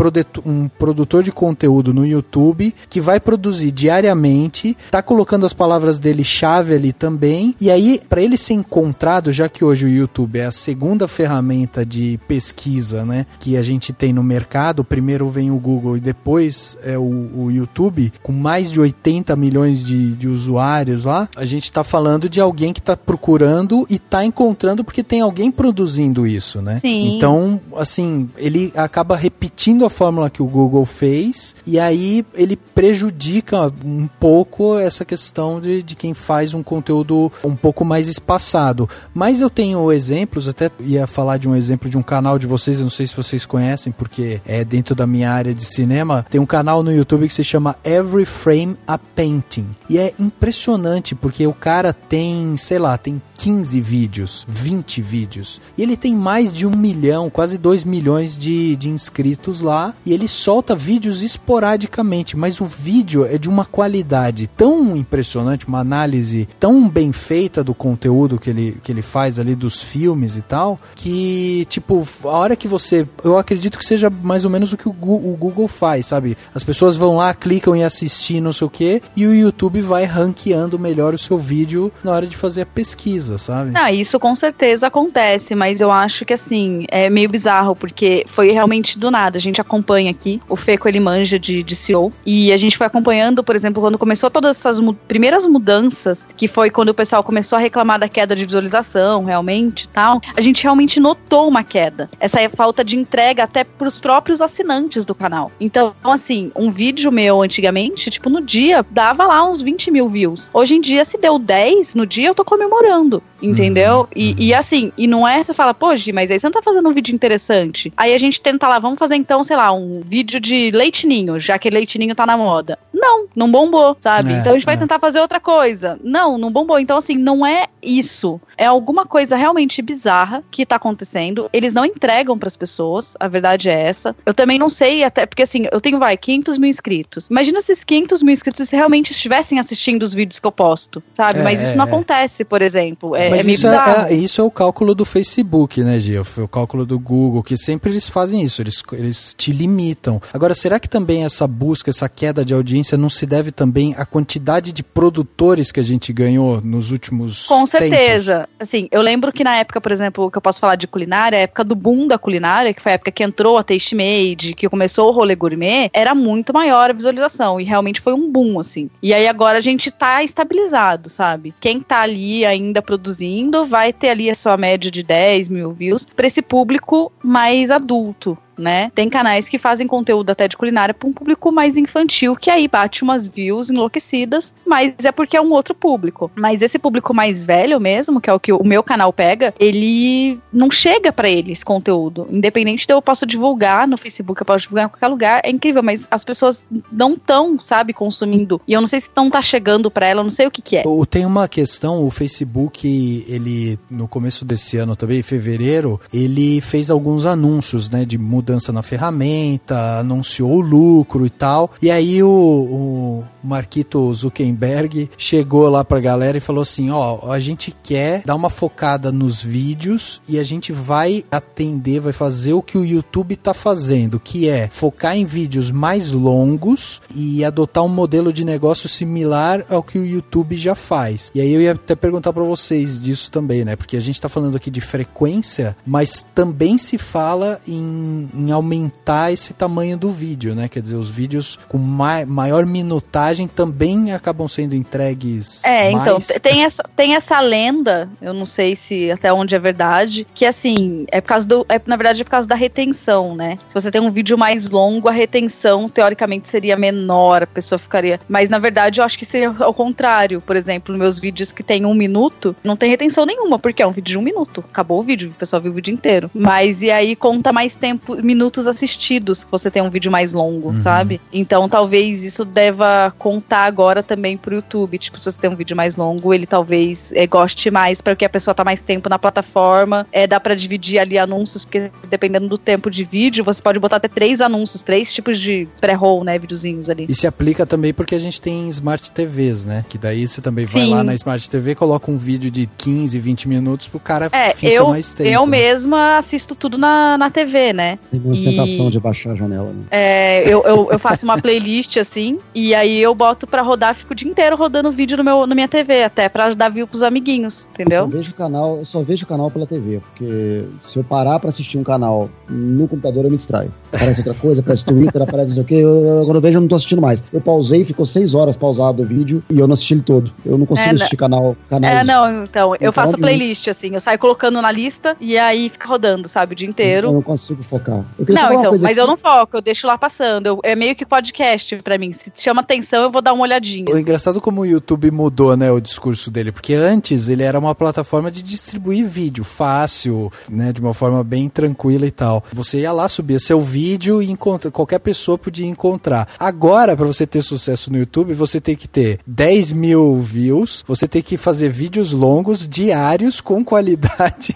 um produtor de conteúdo no YouTube que vai produzir diariamente, tá colocando as palavras dele chave ali também, e aí para ele ser encontrado, já que hoje o YouTube é a segunda ferramenta de pesquisa, né, que a gente tem no mercado, primeiro vem o Google e depois é o, o YouTube, com mais de 80 milhões de, de usuários lá, a gente tá falando de alguém que tá procurando e tá encontrando porque tem alguém produzindo isso, né? Sim. Então, assim, ele acaba repetindo a fórmula que o Google fez e aí ele prejudica um pouco essa questão de, de quem faz um conteúdo um pouco mais espaçado. Mas eu tenho exemplos, até ia falar de um exemplo de um canal de vocês, eu não sei se vocês conhecem, porque é dentro da minha área de cinema. Tem um canal no YouTube que se chama Every Frame a Painting. E é impressionante, porque o cara tem, sei lá, tem 15 vídeos, 20 vídeos. E ele tem mais de um milhão, quase 2 milhões de, de inscritos lá. E ele solta vídeos esporadicamente, mas o vídeo é de uma qualidade tão impressionante, uma análise tão bem feita do conteúdo que ele, que ele faz ali dos filmes e tal, que, tipo, a hora que você. Eu acredito que seja mais ou menos o que o Google faz, sabe? As pessoas vão lá, clicam em assistir, não sei o que, e o YouTube vai ranqueando melhor o seu vídeo na hora de fazer a pesquisa, sabe? Ah, isso com certeza acontece, mas eu acho que assim, é meio bizarro, porque foi realmente do nada. A gente acompanha aqui, o Feco ele manja de, de SEO, e a gente foi acompanhando, por exemplo, quando começou todas essas mu- primeiras mudanças, que foi quando o pessoal começou a reclamar da queda de visualização, realmente e tal, a gente realmente notou uma queda. Essa é falta de entrega até pros próprios assinantes do canal. Então, assim, um vídeo meu antigamente, tipo, no dia, dava lá uns 20 mil views. Hoje em dia, se deu 10 no dia, eu tô comemorando. Entendeu? E, e assim, e não é você fala, pô, Gi, mas aí você não tá fazendo um vídeo interessante. Aí a gente tenta lá, vamos fazer então, sei lá, um vídeo de leitinho, já que leitinho tá na moda. Não, não bombou, sabe? É, então a gente vai é. tentar fazer outra coisa. Não, não bombou. Então, assim, não é isso. É alguma coisa realmente bizarra que tá acontecendo. Eles não entregam pras pessoas, a verdade é essa. Eu também não sei, até porque assim, eu tenho, vai, 500 mil inscritos. Imagina se esses 500 mil inscritos realmente estivessem assistindo os vídeos que eu posto, sabe? É, Mas isso é, não é. acontece, por exemplo. É, Mas é isso, é, é- isso é o cálculo do Facebook, né, Gil? O cálculo do Google, que sempre eles fazem isso, eles, eles te limitam. Agora, será que também essa busca, essa queda de audiência não se deve também à quantidade de produtores que a gente ganhou nos últimos Com tempos? certeza. Assim, eu lembro que na época, por exemplo, que eu posso falar de culinária, a época do boom da culinária, que foi a época que entrou a Taste Made, que começou o rolê gourmet, era muito maior a visualização. E realmente foi um boom, assim. E aí agora a gente tá estabilizado, sabe? Quem tá ali ainda produzindo vai ter ali a sua média de 10 mil views pra esse público mais adulto. Né? Tem canais que fazem conteúdo até de culinária para um público mais infantil, que aí bate umas views enlouquecidas, mas é porque é um outro público. Mas esse público mais velho mesmo, que é o que o meu canal pega, ele não chega para ele esse conteúdo. Independente de eu posso divulgar no Facebook, eu posso divulgar em qualquer lugar, é incrível, mas as pessoas não estão, sabe, consumindo. E eu não sei se não tá chegando para ela, eu não sei o que que é. Tem uma questão, o Facebook, ele, no começo desse ano também, em fevereiro, ele fez alguns anúncios, né, de mudança na ferramenta, anunciou o lucro e tal. E aí o, o Marquito Zuckerberg chegou lá pra galera e falou assim, ó, a gente quer dar uma focada nos vídeos e a gente vai atender, vai fazer o que o YouTube tá fazendo, que é focar em vídeos mais longos e adotar um modelo de negócio similar ao que o YouTube já faz. E aí eu ia até perguntar pra vocês disso também, né? Porque a gente tá falando aqui de frequência, mas também se fala em, em aumentar esse tamanho do vídeo, né? Quer dizer, os vídeos com mai- maior minutagem também acabam sendo entregues É, então, mais. te- tem essa, tem essa lenda, eu não sei se até onde é verdade, que assim, é por causa do. É, na verdade, é por causa da retenção, né? Se você tem um vídeo mais longo, a retenção, teoricamente, seria menor, a pessoa ficaria. Mas na verdade, eu acho que seria ao contrário. Por exemplo, meus vídeos que tem um minuto, não tem retenção nenhuma, porque é um vídeo de um minuto. Acabou o vídeo, o pessoal viu o vídeo inteiro. Mas e aí conta mais tempo, minutos assistidos, que você tem um vídeo mais longo, Uhum. sabe? Então talvez isso deva contar agora também pro YouTube. Tipo, se você tem um vídeo mais longo, ele talvez eh, goste mais, porque a pessoa tá mais tempo na plataforma. É, dá pra dividir ali anúncios, porque dependendo do tempo de vídeo, você pode botar até três anúncios, três tipos de pré-roll, né? Videozinhos ali. E se aplica também porque a gente tem Smart TVs, né? Que daí você também vai Sim. lá na Smart TV, coloca um vídeo de 15, 20 minutos pro cara É, fica eu, mais tempo. eu né? mesma assisto tudo na, na TV, né? Tem menos E- tentação de baixar a janela. Né? É, eu, eu, eu faço uma playlist assim, e aí eu boto pra rodar, fico o dia inteiro rodando vídeo no meu, na minha TV, até pra dar view pros amiguinhos, Eu entendeu? só vejo o canal, eu só vejo o canal pela TV, porque se eu parar pra assistir um canal no computador, eu me distraio. Aparece outra coisa, aparece Twitter, aparece não sei o quê. Eu, eu- quando eu vejo, eu não tô assistindo mais. Eu pausei, ficou seis horas pausado o vídeo e eu não assisti ele todo. Eu não consigo É, né? assistir canal, canais. É, não, então, eu faço alguém- playlist, assim, eu saio colocando na lista e aí fica rodando, sabe, o dia Eu inteiro. não consigo focar. Não, uma então, mas aqui. eu não foco, eu deixo lá passando. eu- é meio que podcast pra mim. Se chama atenção, eu vou dar uma olhadinha. O engraçado é como o YouTube mudou, né, o discurso dele, porque antes ele era uma plataforma de distribuir vídeo fácil, né, de uma forma bem tranquila e tal. Você ia lá, subia seu vídeo e encontra, qualquer pessoa podia encontrar. Agora, para você ter sucesso no YouTube, você tem que ter 10 mil views, você tem que fazer vídeos longos, diários, com qualidade.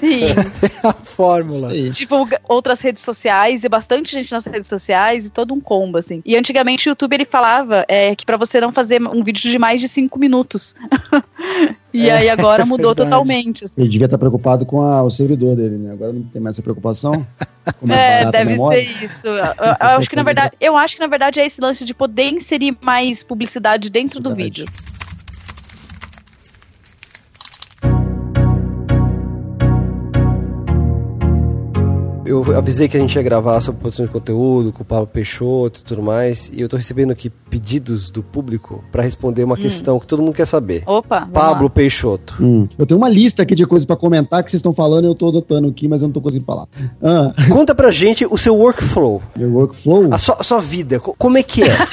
Sim. É a fórmula. Aí. divulga outras redes sociais e bastante gente nas redes sociais e todo um combo, assim. E antigamente o YouTube ele falava é, que pra você não fazer um vídeo de mais de cinco minutos. e É, aí agora mudou verdade. totalmente. assim. Ele devia estar preocupado com a- o servidor dele, né? Agora não tem mais essa preocupação. É, a deve ser isso. Eu, eu- acho que na verdade, eu acho que na verdade é esse lance de poder inserir mais publicidade dentro do Publicidade. vídeo. Eu avisei que a gente ia gravar sobre produção de conteúdo com o Pablo Peixoto e tudo mais, e eu tô recebendo aqui pedidos do público pra responder uma questão que todo mundo quer saber. Opa, Pablo lá. Peixoto. Hum. Eu tenho uma lista aqui de coisas pra comentar que vocês estão falando e eu tô adotando aqui, mas eu não tô conseguindo falar. Ah, Conta pra gente o seu workflow, meu workflow. a sua, a sua vida, co- como é que é?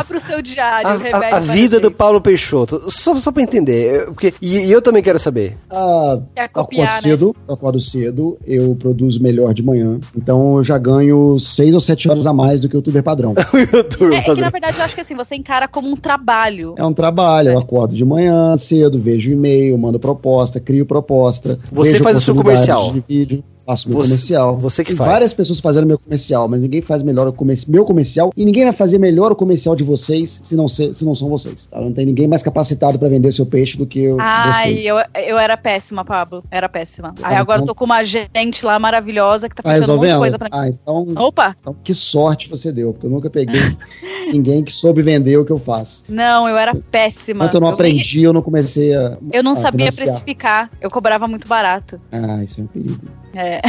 Abra o seu diário, A, revele a- a vida do. Paulo Peixoto. Só, só pra entender, eu- porque, e, e eu também quero saber. Ah, Quer eu acordo copiar, né? cedo, eu acordo cedo, eu produzo melhor de manhã, então eu já ganho seis ou sete horas a mais do que o youtuber padrão. O YouTube, É, é que na verdade eu acho que assim, você encara como um trabalho. É um trabalho, eu acordo de manhã cedo, vejo e-mail, mando proposta, crio proposta. Você vejo faz o seu comercial. De vídeo, faço meu Você- comercial. você que Tem faz. várias pessoas fazendo meu comercial, mas ninguém faz melhor o comer meu comercial e ninguém vai fazer melhor o comercial de vocês se não, ser, se não são vocês. tá? Não tem ninguém mais capacitado pra vender seu peixe do que eu, Ai, vocês. eu, eu era péssima, Pablo. Era péssima. Aí Ah, agora eu então- tô com uma gente lá maravilhosa que tá Tá fazendo um monte de resolvendo? coisa pra mim. Ah, então, Opa! então que sorte você deu, porque eu nunca peguei. ninguém que soube vender o que eu faço. Não, eu era péssima. Enquanto eu não Eu aprendi, eu não comecei a. Eu não a sabia financiar. precificar. Eu cobrava muito barato. Ah, isso é um perigo. É.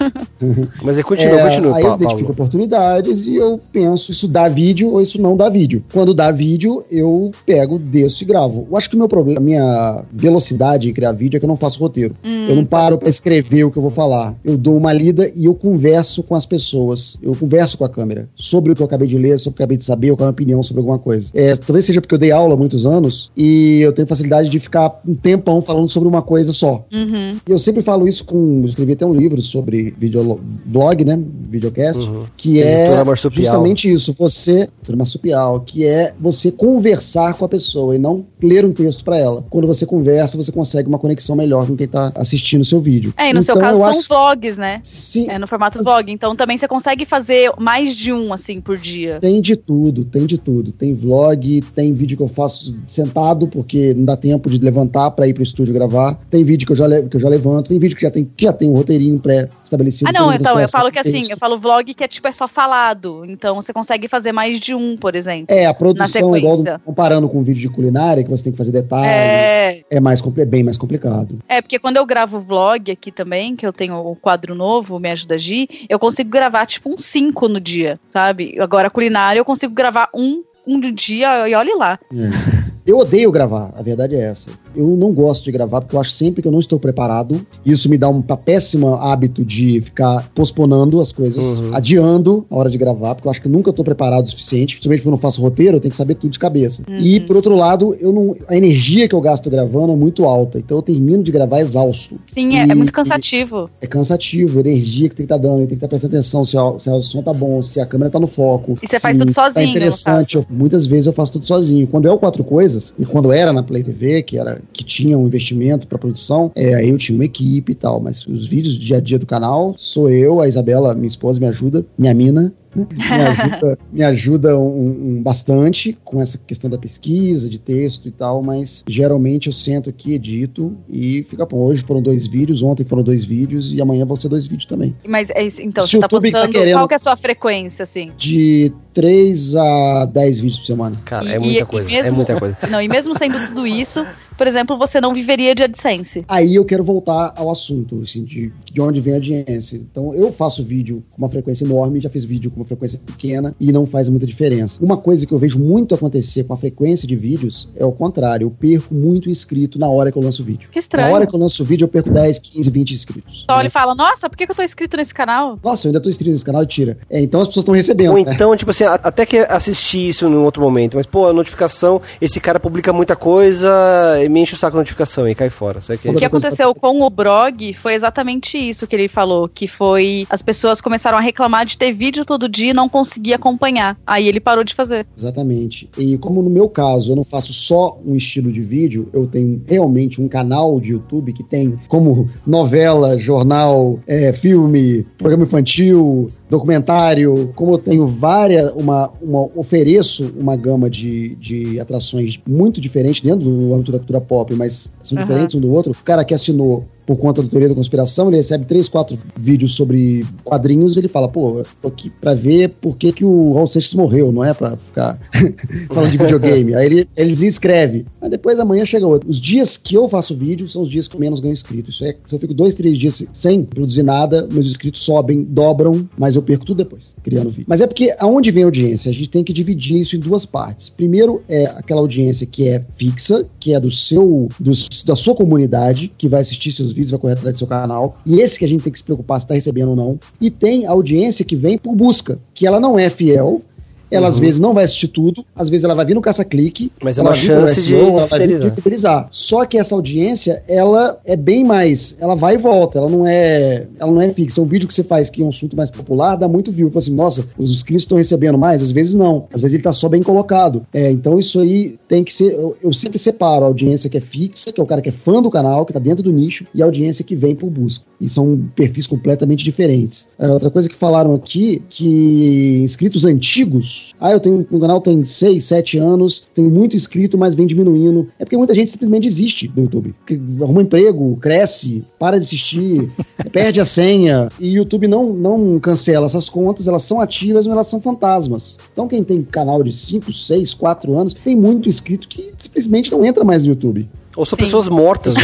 Mas aí continua, É, continua, aí eu identifico oportunidades e eu penso isso dá vídeo ou isso não dá vídeo. Quando dá vídeo, eu pego, desço e gravo. Eu acho que o meu problema, a minha velocidade em criar vídeo é que eu não faço roteiro. Hum, eu não paro pra escrever o que eu vou falar. Eu dou uma lida e eu converso com as pessoas. Eu converso com a câmera sobre o que eu acabei de ler, sobre o que eu acabei de saber, ou qual é a minha opinião sobre alguma coisa. É, talvez seja porque eu dei aula há muitos anos e eu tenho facilidade de ficar um tempão falando sobre uma coisa só. Uhum. E eu sempre falo isso com. Eu escrevi até um livro sobre videoblog, né? Videocast, Uhum. que é Marsupial. justamente isso. Você. Marsupial, que é você conversar com a pessoa e não ler um texto pra ela. Quando você conversa, você consegue uma conexão melhor com quem tá assistindo o seu vídeo. É, e no seu Então, caso eu são acho- vlogs, né? Sim, É no formato vlog. Então também você consegue fazer mais de um, assim, por dia. Tem de tudo, tem de tudo. Tem vlog, tem vídeo que eu faço sentado, porque não dá tempo de levantar pra ir pro estúdio gravar. Tem vídeo que eu já, le- que eu já levanto, tem vídeo que já tem, que já tem um roteirinho pré-estabelecido. Ah, não, então, eu falo que assim, eu falo vlog que é tipo, é só falado. Então você consegue fazer mais de um, por exemplo. É, a produção, igual comparando com um vídeo de culinária, que você tem que fazer detalhes, é, É, mais, é bem mais complicado. é, porque quando eu gravo vlog aqui também, que eu tenho o quadro novo, Me Ajuda Gi, eu consigo gravar tipo uns cinco no dia, sabe? Agora, culinária, eu consigo gravar um, um do dia e olhe lá. É. Eu odeio gravar, a verdade é essa. Eu não gosto de gravar porque eu acho sempre que eu não estou preparado. Isso me dá um péssimo hábito de ficar posponando as coisas, Uhum. adiando a hora de gravar, porque eu acho que eu nunca estou preparado o suficiente. Principalmente porque eu não faço roteiro, eu tenho que saber tudo de cabeça. Uhum. E, por outro lado, eu não, a energia que eu gasto gravando é muito alta. Então eu termino de gravar exausto. Sim, é, E- é muito cansativo. É cansativo, a energia que tem que estar dando, tem que estar prestando atenção se, o- se o som tá bom, se a câmera tá no foco. E você faz tudo Tá sozinho, no interessante. Eu- muitas vezes eu faço tudo sozinho. Quando é o Quatro Coisas, e quando era na Play TV, que, era, que tinha um investimento para produção, é, aí eu tinha uma equipe e tal. Mas os vídeos do dia a dia do canal, sou eu, a Isabela, minha esposa, me ajuda, minha mina. né? Me ajuda, me ajuda um, um bastante com essa questão da pesquisa, de texto e tal, mas geralmente eu sento aqui, edito e fica bom. Hoje foram dois vídeos, ontem foram dois vídeos e amanhã vão ser dois vídeos também. Mas é isso, então, Se você tá YouTube tá postando. querendo- Qual que é a sua frequência, assim? De 3 a 10 vídeos por semana. Cara, E- é e- muita e coisa. É mesmo- muita coisa. Não, e mesmo sendo tudo isso, por exemplo, você não viveria de AdSense. Aí eu quero voltar ao assunto, assim, de, de onde vem a audiência. Então, eu faço vídeo com uma frequência enorme, já fiz vídeo com uma frequência pequena e não faz muita diferença. Uma coisa que eu vejo muito acontecer com a frequência de vídeos é o contrário. Eu perco muito inscrito na hora que eu lanço o vídeo. Que Na estranho. hora que eu lanço o vídeo, eu perco 10, 15, 20 inscritos. Só ele fala, nossa, por que, que eu tô inscrito nesse canal? Nossa, eu ainda tô inscrito nesse canal e tira. É, então as pessoas estão recebendo. Ou né? então, tipo assim, até que assistir isso num outro momento, mas, pô, a notificação, esse cara publica muita coisa, e me enche o saco a notificação e cai fora. Sabe O que aconteceu com o Brog foi exatamente isso que ele falou, que foi as pessoas começaram a reclamar de ter vídeo todo dia e não conseguir acompanhar. Aí ele parou de fazer. Exatamente. E como no meu caso eu não faço só um estilo de vídeo, eu tenho realmente um canal de YouTube que tem como novela, jornal, é, filme, programa infantil, documentário, como eu tenho várias, uma, uma ofereço uma gama de, de atrações muito diferentes dentro do âmbito da cultura pop, mas são Aham. diferentes um do outro. O cara que assinou por conta do Teoria da Conspiração, ele recebe três, quatro vídeos sobre quadrinhos ele fala, pô, tô aqui pra ver por que, que o Raul Seixas morreu, não é pra ficar falando de videogame. Aí ele, ele desinscreve. Mas depois amanhã chega outro. Os dias que eu faço vídeo são os dias que eu menos ganho inscrito. Isso é, se eu fico dois, três dias sem produzir nada, meus inscritos sobem, dobram, mas eu perco tudo depois, criando vídeo. Mas é porque aonde vem a audiência? A gente tem que dividir isso em duas partes. Primeiro é aquela audiência que é fixa, que é do seu, do, da sua comunidade, que vai assistir seus vídeos, vai correr atrás do seu canal. E esse que a gente tem que se preocupar se está recebendo ou não. E tem a audiência que vem por busca, que ela não é fiel. Ela às Uhum. vezes não vai assistir tudo, às vezes ela vai vir no caça-clique, Mas é ela uma chance de SEO, ela vai vir fidelizar. Só que essa audiência, ela é bem mais, ela vai e volta, ela não é, ela não é fixa. Um vídeo que você faz que é um assunto mais popular, dá muito view. Assim, nossa, os inscritos estão recebendo mais, às vezes não. Às vezes ele tá só bem colocado. É, então isso aí tem que ser, eu, eu sempre separo a audiência que é fixa, que é o cara que é fã do canal, que tá dentro do nicho, e a audiência que vem por busca. E são perfis completamente diferentes. É, outra coisa que falaram aqui, que inscritos antigos Ah, eu tenho um canal tem 6, 7 anos, tenho muito inscrito, mas vem diminuindo. É porque muita gente simplesmente desiste do YouTube. Arruma um emprego, cresce, para de assistir, perde a senha. E o YouTube não, não cancela essas contas, elas são ativas, mas elas são fantasmas. Então quem tem canal de 5, 6, 4 anos, tem muito inscrito que simplesmente não entra mais no YouTube. Ou são Sim. pessoas mortas. né?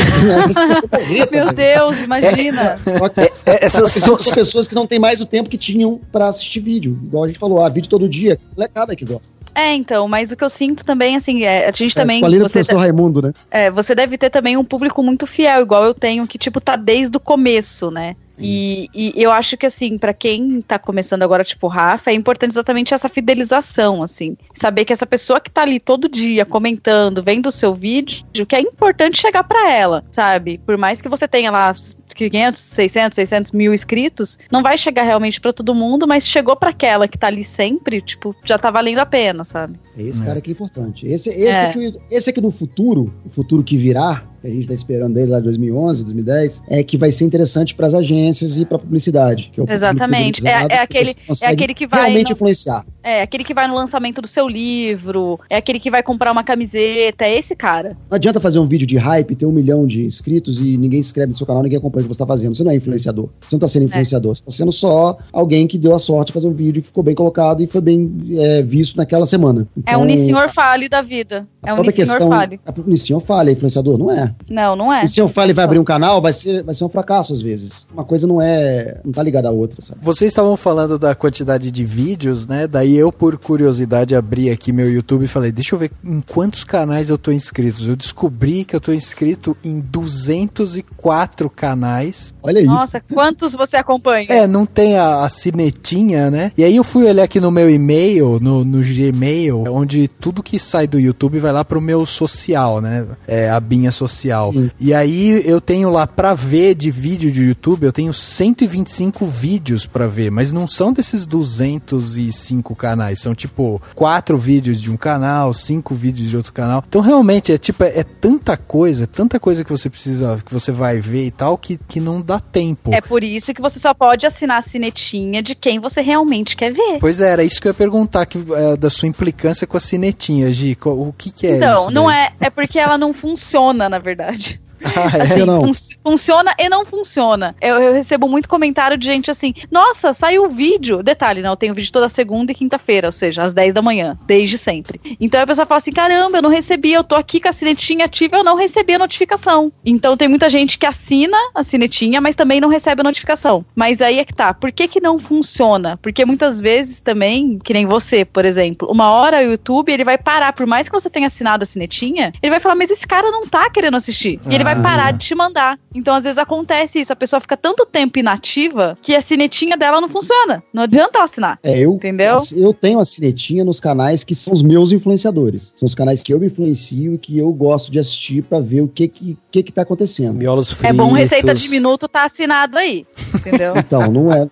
Meu Deus, imagina. É, é, essas São, são, pessoas que não têm mais o tempo que tinham pra assistir vídeo. Igual a gente falou, ah, vídeo todo dia. Molecada que gosta. É, então, mas o que eu sinto também, assim, é, a gente também. Tipo, você, professor Raimundo, né? é, você deve ter também um público muito fiel, igual eu tenho, que, tipo, tá desde o começo, né? E, e eu acho que, assim, pra quem tá começando agora, tipo, Rafa, é importante exatamente essa fidelização, assim. Saber que essa pessoa que tá ali todo dia comentando, vendo o seu vídeo, que é importante chegar pra ela, sabe? Por mais que você tenha lá 500, 600, 600 mil inscritos, não vai chegar realmente pra todo mundo, mas chegou pra aquela que tá ali sempre, tipo, já tá valendo a pena, sabe? É esse É. cara que é importante. Esse, esse, É. aqui, esse aqui no futuro, o futuro que virá, que a gente tá esperando desde lá de 2011, 2010, é que vai ser interessante para as agências e para publicidade. Que é o Exatamente. É- é que aquele- consegue aquele que vai realmente no- influenciar. É, aquele que vai no lançamento do seu livro, é aquele que vai comprar uma camiseta, é esse cara. Não adianta fazer um vídeo de hype, ter um milhão de inscritos e ninguém se inscreve no seu canal, ninguém acompanha o que você tá fazendo. Você não é influenciador. Você não tá sendo influenciador. Você tá sendo só alguém que deu a sorte de fazer um vídeo que ficou bem colocado e foi bem é, visto naquela semana. É Então, um Nissenhor Fale da vida. a É um própria Nissenhor Fale. a Nissenhor Fale, é influenciador? Não é. Não, não é. E se eu fale vai Só. abrir um canal, vai ser, vai ser um fracasso às vezes. Uma coisa não é. não tá ligada à outra, sabe? Vocês estavam falando da quantidade de vídeos, né? Daí eu, por curiosidade, abri aqui meu YouTube e falei, deixa eu ver em quantos canais eu tô inscrito. Eu descobri que eu tô inscrito em 204 canais. Olha isso. Nossa, quantos você acompanha? É, não tem a, a sinetinha, né? E aí eu fui olhar aqui no meu e-mail, no, no Gmail, onde tudo que sai do YouTube vai lá pro meu social, né? É, a binha social. Sim. E aí eu tenho lá pra ver de vídeo de YouTube, eu tenho 125 vídeos pra ver, mas não são desses 205 canais, são tipo quatro vídeos de um canal, cinco vídeos de outro canal. Então realmente é tipo é, é tanta coisa, é tanta coisa que você precisa, que você vai ver e tal, que, que não dá tempo. É por isso que você só pode assinar a sinetinha de quem você realmente quer ver. Pois é, era isso que eu ia perguntar, que, é, da sua implicância com a cinetinha, Gi. qual- O que, que é então, isso? não daí? é. É porque ela não funciona, na verdade. Ah, é? Assim, não. Fun- funciona e não funciona. Eu, eu recebo muito comentário de gente assim: Nossa, saiu o vídeo. Detalhe, né? Eu tenho vídeo toda segunda e quinta-feira, ou seja, às 10 da manhã, desde sempre. Então a pessoa fala assim: Caramba, eu não recebi, eu tô aqui com a sinetinha ativa, eu não recebi a notificação. Então tem muita gente que assina a sinetinha, mas também não recebe a notificação. Mas aí é que tá. Por que que não funciona? Porque muitas vezes também, que nem você, por exemplo, uma hora o YouTube ele vai parar, por mais que você tenha assinado a sinetinha, ele vai falar: Mas esse cara não tá querendo assistir. E ele vai Ah. parar de te mandar. Então, às vezes acontece isso. A pessoa fica tanto tempo inativa que a sinetinha dela não funciona. Não adianta ela assinar. É, eu, Entendeu? eu tenho a sinetinha nos canais que são os meus influenciadores. São os canais que eu me influencio e que eu gosto de assistir pra ver o que que, que, que tá acontecendo. Miolos fritos. É bom receita de minuto tá assinado aí. Entendeu? Então, não é.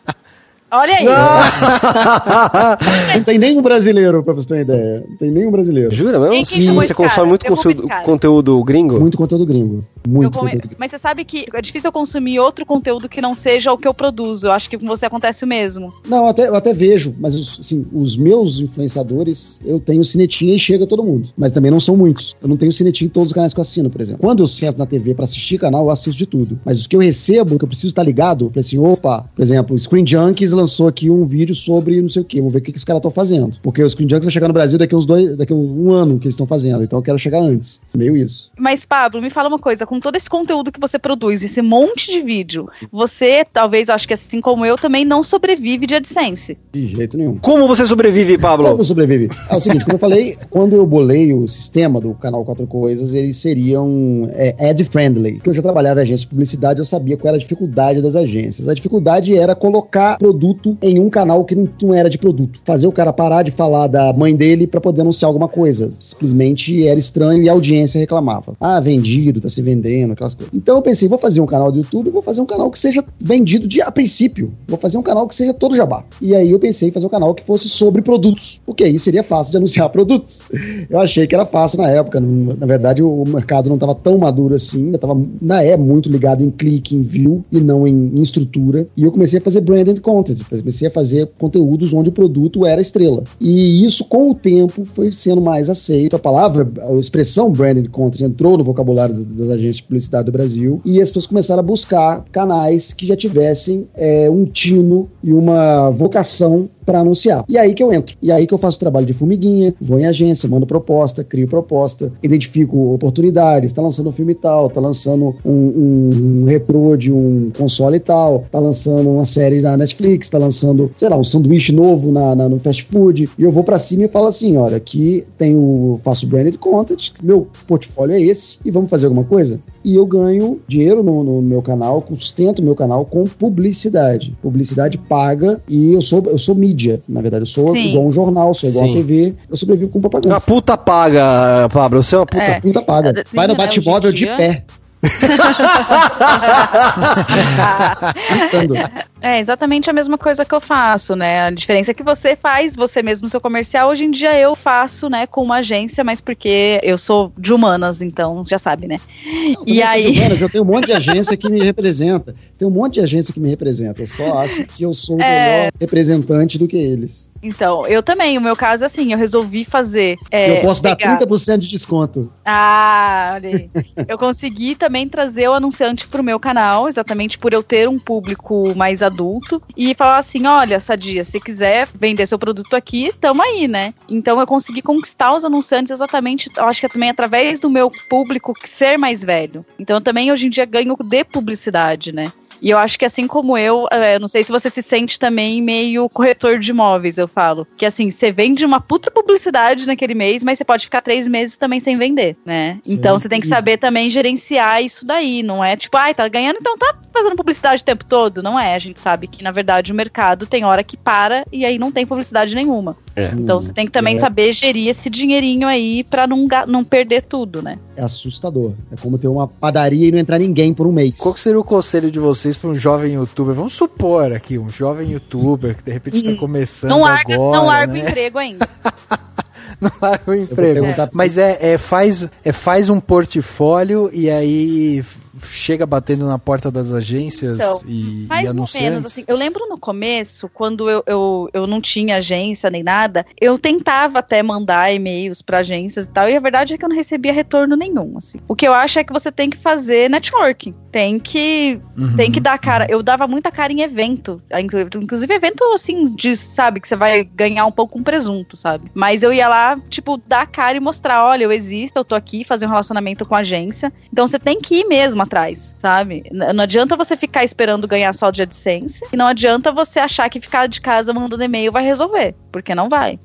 Olha aí. Não tem nenhum brasileiro, pra você ter uma ideia. Não tem nenhum brasileiro. Jura mesmo? que chamou Você consome cara? muito conteúdo, conteúdo gringo? Muito conteúdo gringo. Muito come- conteúdo gringo. Mas você sabe que é difícil eu consumir outro conteúdo que não seja o que eu produzo. Eu acho que com você acontece o mesmo. Não, eu até, eu até vejo, mas os- assim, os meus influenciadores, eu tenho cinetinha e chega todo mundo. Mas também não são muitos. Eu não tenho cinetinha em todos os canais que eu assino, por exemplo. Quando eu sento na TV pra assistir canal, eu assisto de tudo. Mas os que eu recebo, que eu preciso estar ligado, eu falei assim, opa, por exemplo, o Screen Junkies lançou aqui um vídeo sobre não sei o que, vamos ver o que, que os caras estão fazendo. Porque o Screen Junkies vai chegar no Brasil daqui a uns dois, daqui um ano que eles estão fazendo. Então eu quero chegar antes. Meio isso. Mas, Pablo, me fala uma coisa: com todo esse conteúdo que você produz, esse monte de vídeo, você, talvez, acho que assim como eu, também não sobrevive de AdSense. De jeito nenhum. Como você sobrevive, Pablo? Como sobrevive? É o seguinte, como eu falei, quando eu bolei o sistema do canal Quatro Coisas, eles seriam é, ad-friendly. Porque eu já trabalhava em agência de publicidade, eu sabia qual era a dificuldade das agências. A dificuldade era colocar produto em um canal que não, era de produto. Fazer o cara parar de falar da mãe dele para poder anunciar alguma coisa. Simplesmente era estranho e a audiência reclamava. Ah, vendido, tá se vendendo, aquelas coisas. Então eu pensei, vou fazer um canal do YouTube, vou fazer um canal que seja vendido de a princípio. Vou fazer um canal que seja todo jabá. E aí eu pensei em fazer um canal que fosse sobre produtos. Porque aí seria fácil de anunciar produtos. Eu achei que era fácil na época. Na verdade, o mercado não estava tão maduro assim. Ainda, tava, ainda é muito ligado em clique, em view e não em, em estrutura. E eu comecei a fazer branded content. Comecei a fazer conteúdos onde o produto era estrela. E isso, com o tempo, foi sendo mais aceito. A palavra, a expressão branded content entrou no vocabulário das agências de publicidade do Brasil e as pessoas começaram a buscar canais que já tivessem é, um tino e uma vocação para anunciar. E aí que eu entro. E aí que eu faço o trabalho de formiguinha, vou em agência, mando proposta, crio proposta, identifico oportunidades, tá lançando um filme tal, tá lançando um, um, um retrô de um console tal, tá lançando uma série na Netflix, tá lançando, sei lá, um sanduíche novo na, na no fast food, e eu vou para cima e falo assim, olha, aqui tem o faço branded content, meu portfólio é esse, e vamos fazer alguma coisa? E eu ganho dinheiro no, no meu canal, sustento o meu canal com publicidade. Publicidade paga e eu sou, eu sou mídia, na verdade. Eu sou Sim. igual um jornal, sou igual Sim. a TV, eu sobrevivo com propaganda. Uma puta paga, Pablo. Você é uma puta. É. Puta paga. Sim, Vai no né, Batmóvel de pé. É exatamente a mesma coisa que eu faço, né? A diferença é que você faz você mesmo seu comercial. Hoje em dia eu faço, né, com uma agência, mas porque eu sou de humanas, então já sabe, né? Eu E aí? de humanas, eu tenho um monte de agência que me representa. Tem um monte de agência que me representa. Eu só acho que eu sou o É. melhor representante do que eles. Então, eu também, o meu caso é assim, eu resolvi fazer. é, eu posso dar pegar- 30% de desconto. Ah, olha aí. eu consegui também trazer o anunciante pro meu canal, exatamente por eu ter um público mais adulto, e falar assim: olha, Sadia, se quiser vender seu produto aqui, tamo aí, né? Então eu consegui conquistar os anunciantes exatamente, eu acho que é também através do meu público ser mais velho. Então eu também hoje em dia ganho de publicidade, né? E eu acho que assim como eu, é, eu não sei se você se sente também meio corretor de imóveis, eu falo. Que assim, você vende uma puta publicidade naquele mês, mas você pode ficar três meses também sem vender, né? Sim. Então você tem que saber também gerenciar isso daí. Não é tipo, ai, tá ganhando, então tá fazendo publicidade o tempo todo. Não é. A gente sabe que, na verdade, o mercado tem hora que para e aí não tem publicidade nenhuma. É. Então você tem que também é, saber gerir esse dinheirinho aí pra não, não perder tudo, né? É assustador. É como ter uma padaria e não entrar ninguém por um mês. Qual seria o conselho de vocês para um jovem youtuber? Vamos supor aqui, um jovem youtuber que de repente está Hum, começando Não larga, agora, não larga o né? emprego ainda. não larga o emprego. pra Mas é, é, faz, é faz um portfólio e aí chega batendo na porta das agências Então, e, Mais e ou anunciantes. menos, assim. Eu lembro no começo, quando eu, eu, eu não tinha agência nem nada, eu tentava até mandar e-mails pra agências e tal, e a verdade é que eu não recebia retorno nenhum, assim. O que eu acho é que você tem que fazer networking. Tem que, Uhum. tem que dar cara. Eu dava muita cara em evento. inclu- Inclusive evento, assim, de, sabe, que você vai ganhar um pouco com presunto, sabe? Mas eu ia lá, tipo, dar cara e mostrar, olha, eu existo, eu tô aqui, fazer um relacionamento com a agência. Então você tem que ir mesmo atrás, sabe? N- Não adianta você ficar esperando ganhar só de AdSense. E não adianta você achar que ficar de casa mandando e-mail vai resolver. Porque não vai.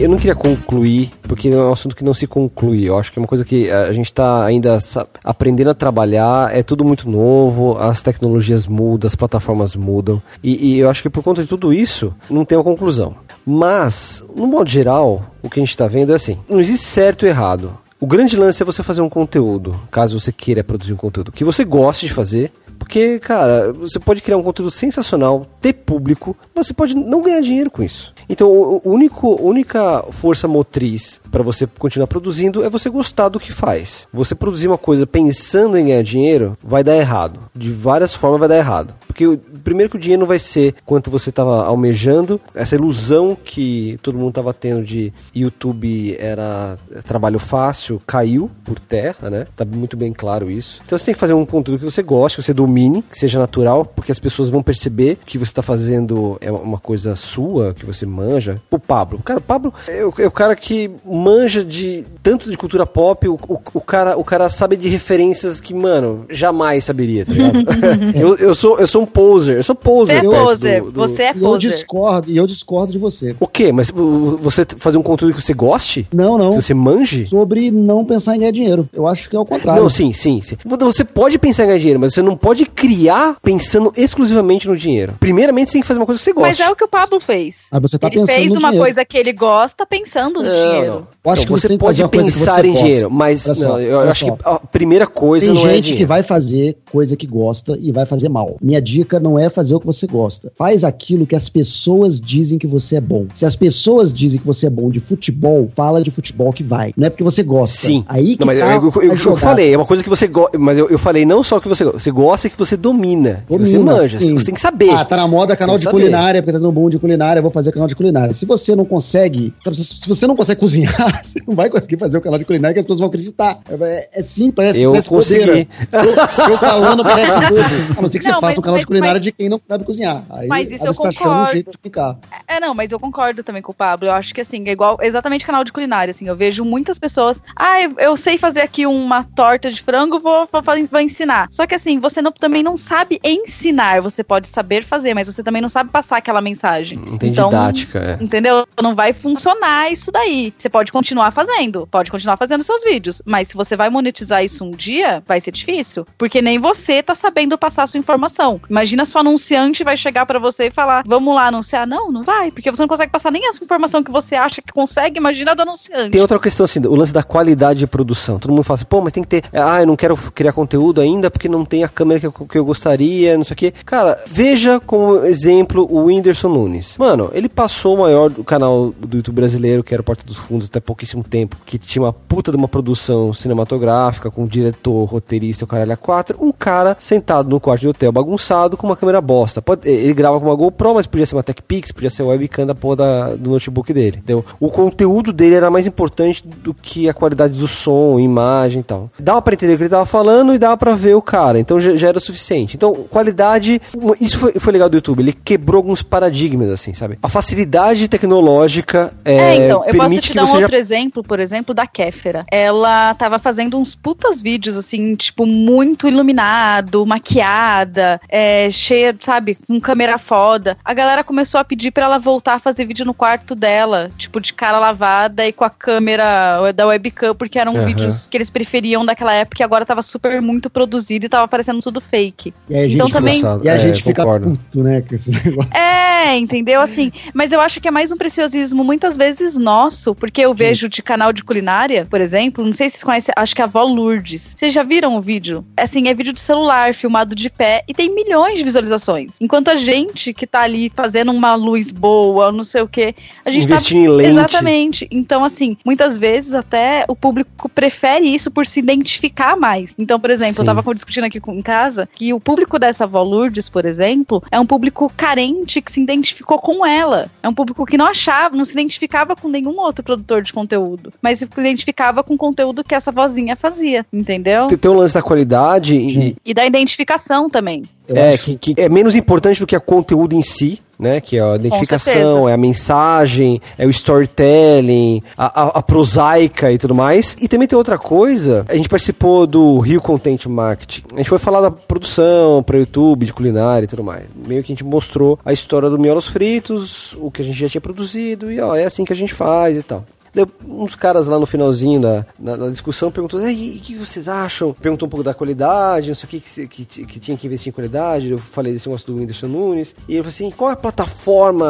Eu não queria concluir, porque é um assunto que não se conclui. Eu acho que é uma coisa que a gente está ainda aprendendo a trabalhar, é tudo muito novo, as tecnologias mudam, as plataformas mudam. E, e eu acho que por conta de tudo isso, não tem uma conclusão. Mas, no modo geral, o que a gente está vendo é assim: não existe certo e errado. O grande lance é você fazer um conteúdo, caso você queira produzir um conteúdo que você goste de fazer, porque, cara, você pode criar um conteúdo sensacional, ter público, mas você pode não ganhar dinheiro com isso. Então, a única força motriz para você continuar produzindo é você gostar do que faz. Você produzir uma coisa pensando em ganhar dinheiro vai dar errado. De várias formas vai dar errado. Porque, primeiro, que o dinheiro não vai ser quanto você estava almejando, essa ilusão que todo mundo estava tendo de YouTube era trabalho fácil caiu por terra, né? Tá muito bem claro isso. Então você tem que fazer um conteúdo que você goste, que você domine, que seja natural, porque as pessoas vão perceber que você está fazendo é uma coisa sua, que você manja. O Pablo, cara, o Pablo é o, é o cara que manja de tanto de cultura pop, o, o, o cara, o cara sabe de referências que, mano, jamais saberia, tá ligado? eu, eu, sou, eu sou um poser, eu sou poser. Você é poser, do- do- você é E eu poser. discordo, e eu discordo de você. O quê? Mas você fazer um conteúdo que você goste? Não, não. Que você manje? Sobre não pensar em ganhar dinheiro. Eu acho que é o contrário. Não, sim, sim, sim. Você pode pensar em ganhar dinheiro, mas você não pode criar pensando exclusivamente no dinheiro. Primeiramente, você tem que fazer uma coisa que você gosta. Mas é o que o Pablo fez. Aí você tá ele pensando fez no uma dinheiro. coisa que ele gosta pensando no dinheiro. Eu acho Então, que você que pode pensar você em dinheiro, mas só, não, eu acho só. que a primeira coisa Tem não é gente dinheiro. que vai fazer coisa que gosta e vai fazer mal. Minha dica não é fazer o que você gosta. Faz aquilo que as pessoas dizem que você é bom. Se as pessoas dizem que você é bom de futebol, fala de futebol que vai. Não é porque você gosta. Sim. Aí que Não, mas tá eu, eu- a eu jogada. falei, é uma coisa que você gosta. Mas eu, eu falei não só que você gosta, você gosta e que você domina. que você Domina, manja. sim. Você tem que saber. Ah, tá na moda canal de saber. culinária, porque tá no boom de culinária, eu vou fazer canal de culinária. Se você não consegue, se você não consegue cozinhar, você não vai conseguir fazer o canal de culinária que as pessoas vão acreditar. É, é sim, parece, Eu parece consegui. Eu, eu falando parece bobo. A não ser que Não, você faça mas- um canal de mas- culinária mas- de quem não sabe cozinhar. Aí, Mas isso aí eu você tá achando um concordo. jeito de ficar. É, não, mas eu concordo também com o Pablo. Eu acho que assim, é igual exatamente canal de culinária, assim. Eu vejo muitas pessoas, ah, eu, eu sei fazer aqui uma torta de frango, vou, vou, vou ensinar. Só que assim, você não- também não sabe ensinar. Você pode saber fazer, mas você também não sabe passar aquela mensagem. Não tem Então, didática, é. Entendeu? Não vai funcionar isso daí. Você pode continuar fazendo, pode continuar fazendo seus vídeos, mas se você vai monetizar isso um dia, vai ser difícil, porque nem você tá sabendo passar sua informação. Imagina se o anunciante vai chegar pra você e falar: "Vamos lá anunciar". Não, não vai, porque você não consegue passar nem a sua informação que você acha que consegue, imagina do anunciante. Tem outra questão assim, o lance da qualidade de produção. Todo mundo fala assim, pô, mas tem que ter. Ah, eu não quero criar conteúdo ainda porque não tem a câmera que eu, que eu gostaria, não sei o quê. Cara, veja como exemplo o Whindersson Nunes. Mano, ele passou o maior do canal do YouTube brasileiro, que era o Porta dos Fundos, até pouquíssimo tempo, que tinha uma puta de uma produção cinematográfica, com diretor, roteirista, o caralho a quatro. Um cara sentado no quarto de hotel bagunçado com uma câmera bosta. Pode, ele grava com uma GoPro, mas podia ser uma TechPix, podia ser webcam da porra da- do notebook dele. Entendeu? O conteúdo dele era mais importante do que a qualidade do som, imagem e tal. Dava pra entender o que ele tava falando e dava pra ver o cara. Então já, já era o suficiente. Então, qualidade. Isso foi, foi legal do YouTube. Ele quebrou alguns paradigmas, assim, sabe? A facilidade tecnológica é, É, então, permite te que um você já outro exemplo, por exemplo, da Kéfera. Ela tava fazendo uns putas vídeos, assim, tipo, muito iluminado, maquiada, é, cheia, sabe, com câmera foda. A galera começou a pedir pra ela voltar a fazer vídeo no quarto dela, tipo, de cara lavada e com a câmera da webcam, porque eram Aham. vídeos que eles preferiam daquela época e agora tava super muito produzido e tava parecendo tudo fake. E aí a gente, Então também- Forçado. e a É, gente fica concordo. puto, né? Com esse negócio. É, entendeu? Assim, mas eu acho que é mais um preciosismo muitas vezes nosso, porque eu vejo de canal de culinária, por exemplo, não sei se vocês conhecem, acho que é a avó Lourdes. Vocês já viram o vídeo? Assim, é vídeo de celular, filmado de pé, e tem milhões de visualizações. Enquanto a gente que tá ali fazendo uma luz boa, não sei o quê, a gente tá em lente. Exatamente. Então, assim, muitas vezes até o público prefere isso por se identificar mais. Então, por exemplo, Sim. eu tava discutindo aqui com- em casa que o público dessa avó Lourdes, por exemplo, é um público carente que se identificou com ela. É um público que não achava, não se identificava com nenhum outro produtor de conteúdo, mas se identificava com o conteúdo que essa vozinha fazia, entendeu? Tem, tem um lance da qualidade e, E da identificação também. Eu é, que, que é menos importante do que o conteúdo em si, né? Que é a identificação, é a mensagem, é o storytelling, a, a, a prosaica e tudo mais. E também tem outra coisa, a gente participou do Rio Content Marketing. A gente foi falar da produção para YouTube, de culinária e tudo mais. Meio que a gente mostrou a história do miolos fritos, o que a gente já tinha produzido, e ó, é assim que a gente faz e tal. Daí, uns caras lá no finalzinho da, na, discussão perguntou: e o que vocês acham? Perguntou um pouco da qualidade, não sei o que, que, que, que tinha que investir em qualidade. Eu falei desse negócio do Whindersson Nunes. E ele falou assim: qual é a plataforma?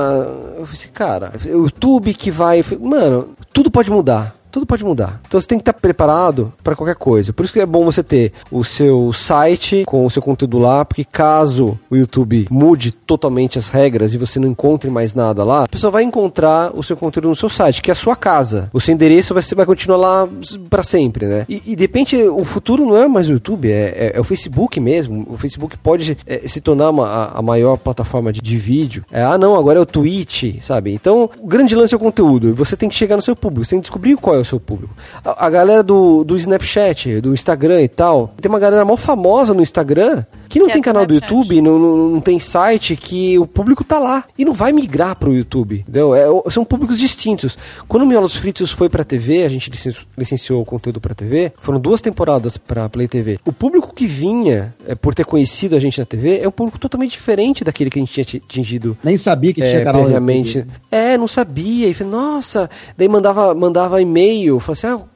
Eu falei assim: cara, o YouTube que vai. Falei, Mano, tudo pode mudar. Tudo pode mudar. Então você tem que estar preparado para qualquer coisa. Por isso que é bom você ter o seu site com o seu conteúdo lá, porque caso o YouTube mude totalmente as regras e você não encontre mais nada lá, a pessoa vai encontrar o seu conteúdo no seu site, que é a sua casa. O seu endereço vai, vai continuar lá para sempre, né? E, e de repente o futuro não é mais o YouTube, é, é- é o Facebook mesmo. O Facebook pode é, se tornar uma, a, a maior plataforma de, de vídeo. É, ah, não, agora é o Twitch, sabe? Então, o grande lance é o conteúdo. Você tem que chegar no seu público, você tem que descobrir qual é o seu público. A, a galera do, do Snapchat, do Instagram e tal, tem uma galera mal famosa no Instagram que não Que é tem canal do. YouTube, não, não, não tem site que o público tá lá e não vai migrar pro YouTube, entendeu? É, são públicos distintos. Quando o Miolos Fritos foi pra TV, a gente licenci- licenciou o conteúdo pra TV, foram duas temporadas pra Play TV. O público que vinha, é, por ter conhecido a gente na TV, é um público totalmente diferente daquele que a gente tinha ti- atingido Nem sabia que tinha é, canal previamente. É, não sabia. E falei, nossa. Daí mandava, mandava e-mail. Falei assim, ah,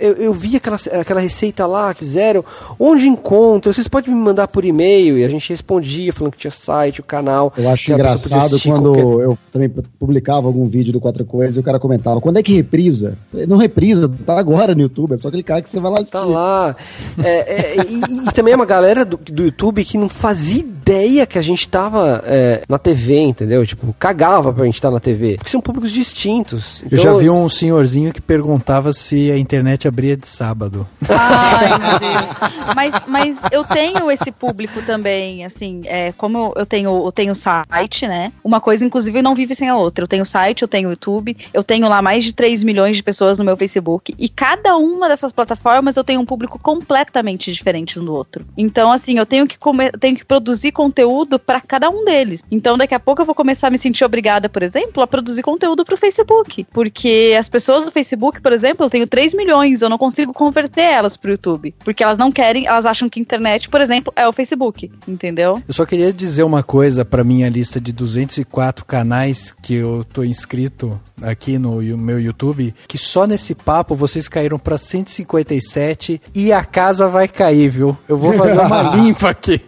eu, eu vi aquela, aquela receita lá que fizeram, onde encontro? Vocês podem me mandar por e-mail? E a gente respondia falando que tinha site, o canal. Eu acho engraçado quando qualquer... eu também publicava algum vídeo do Quatro Coisas e o cara comentava, quando é que reprisa? Não reprisa, tá agora no YouTube, é só clicar que você vai lá assistir. Tá lá. É, é, e, e, também é uma galera do, do YouTube que não fazia ideia que a gente tava é, na TV, entendeu? Tipo, cagava pra gente estar tá na TV. Porque são públicos distintos. Então, eu já vi um senhorzinho que perguntava se a internet abria de sábado. Ai, meu Deus. Mas, mas eu tenho esse público também, assim, é, como eu tenho, eu tenho site, né? Uma coisa, inclusive, não vive sem a outra. Eu tenho site, eu tenho YouTube, eu tenho lá mais de 3 milhões de pessoas no meu Facebook. E cada uma dessas plataformas eu tenho um público completamente diferente um do outro. Então, assim, eu tenho que, comer, tenho que produzir conteúdo para cada um deles. Então, daqui a pouco eu vou começar a me sentir obrigada, por exemplo, a produzir conteúdo pro Facebook. Porque as pessoas do Facebook, por exemplo, eu tenho 3 milhões, eu não consigo converter elas pro YouTube. Porque elas não querem, elas acham que internet, por exemplo, é o Facebook. Entendeu? Eu só queria dizer uma coisa para minha lista de 204 canais que eu tô inscrito aqui no meu YouTube, que só nesse papo vocês caíram para 157 e a casa vai cair, viu? Eu vou fazer uma limpa aqui.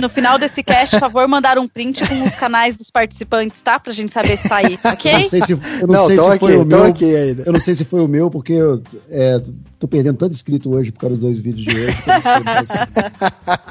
no final desse cast, por favor, mandar um print com os canais dos participantes, tá? Pra gente saber se tá aí, ok? Eu não sei se, eu não não, sei se aqui, foi o meu. Aqui Eu não sei se foi o meu, porque é, tô perdendo tanto inscrito hoje por causa dos dois vídeos de hoje.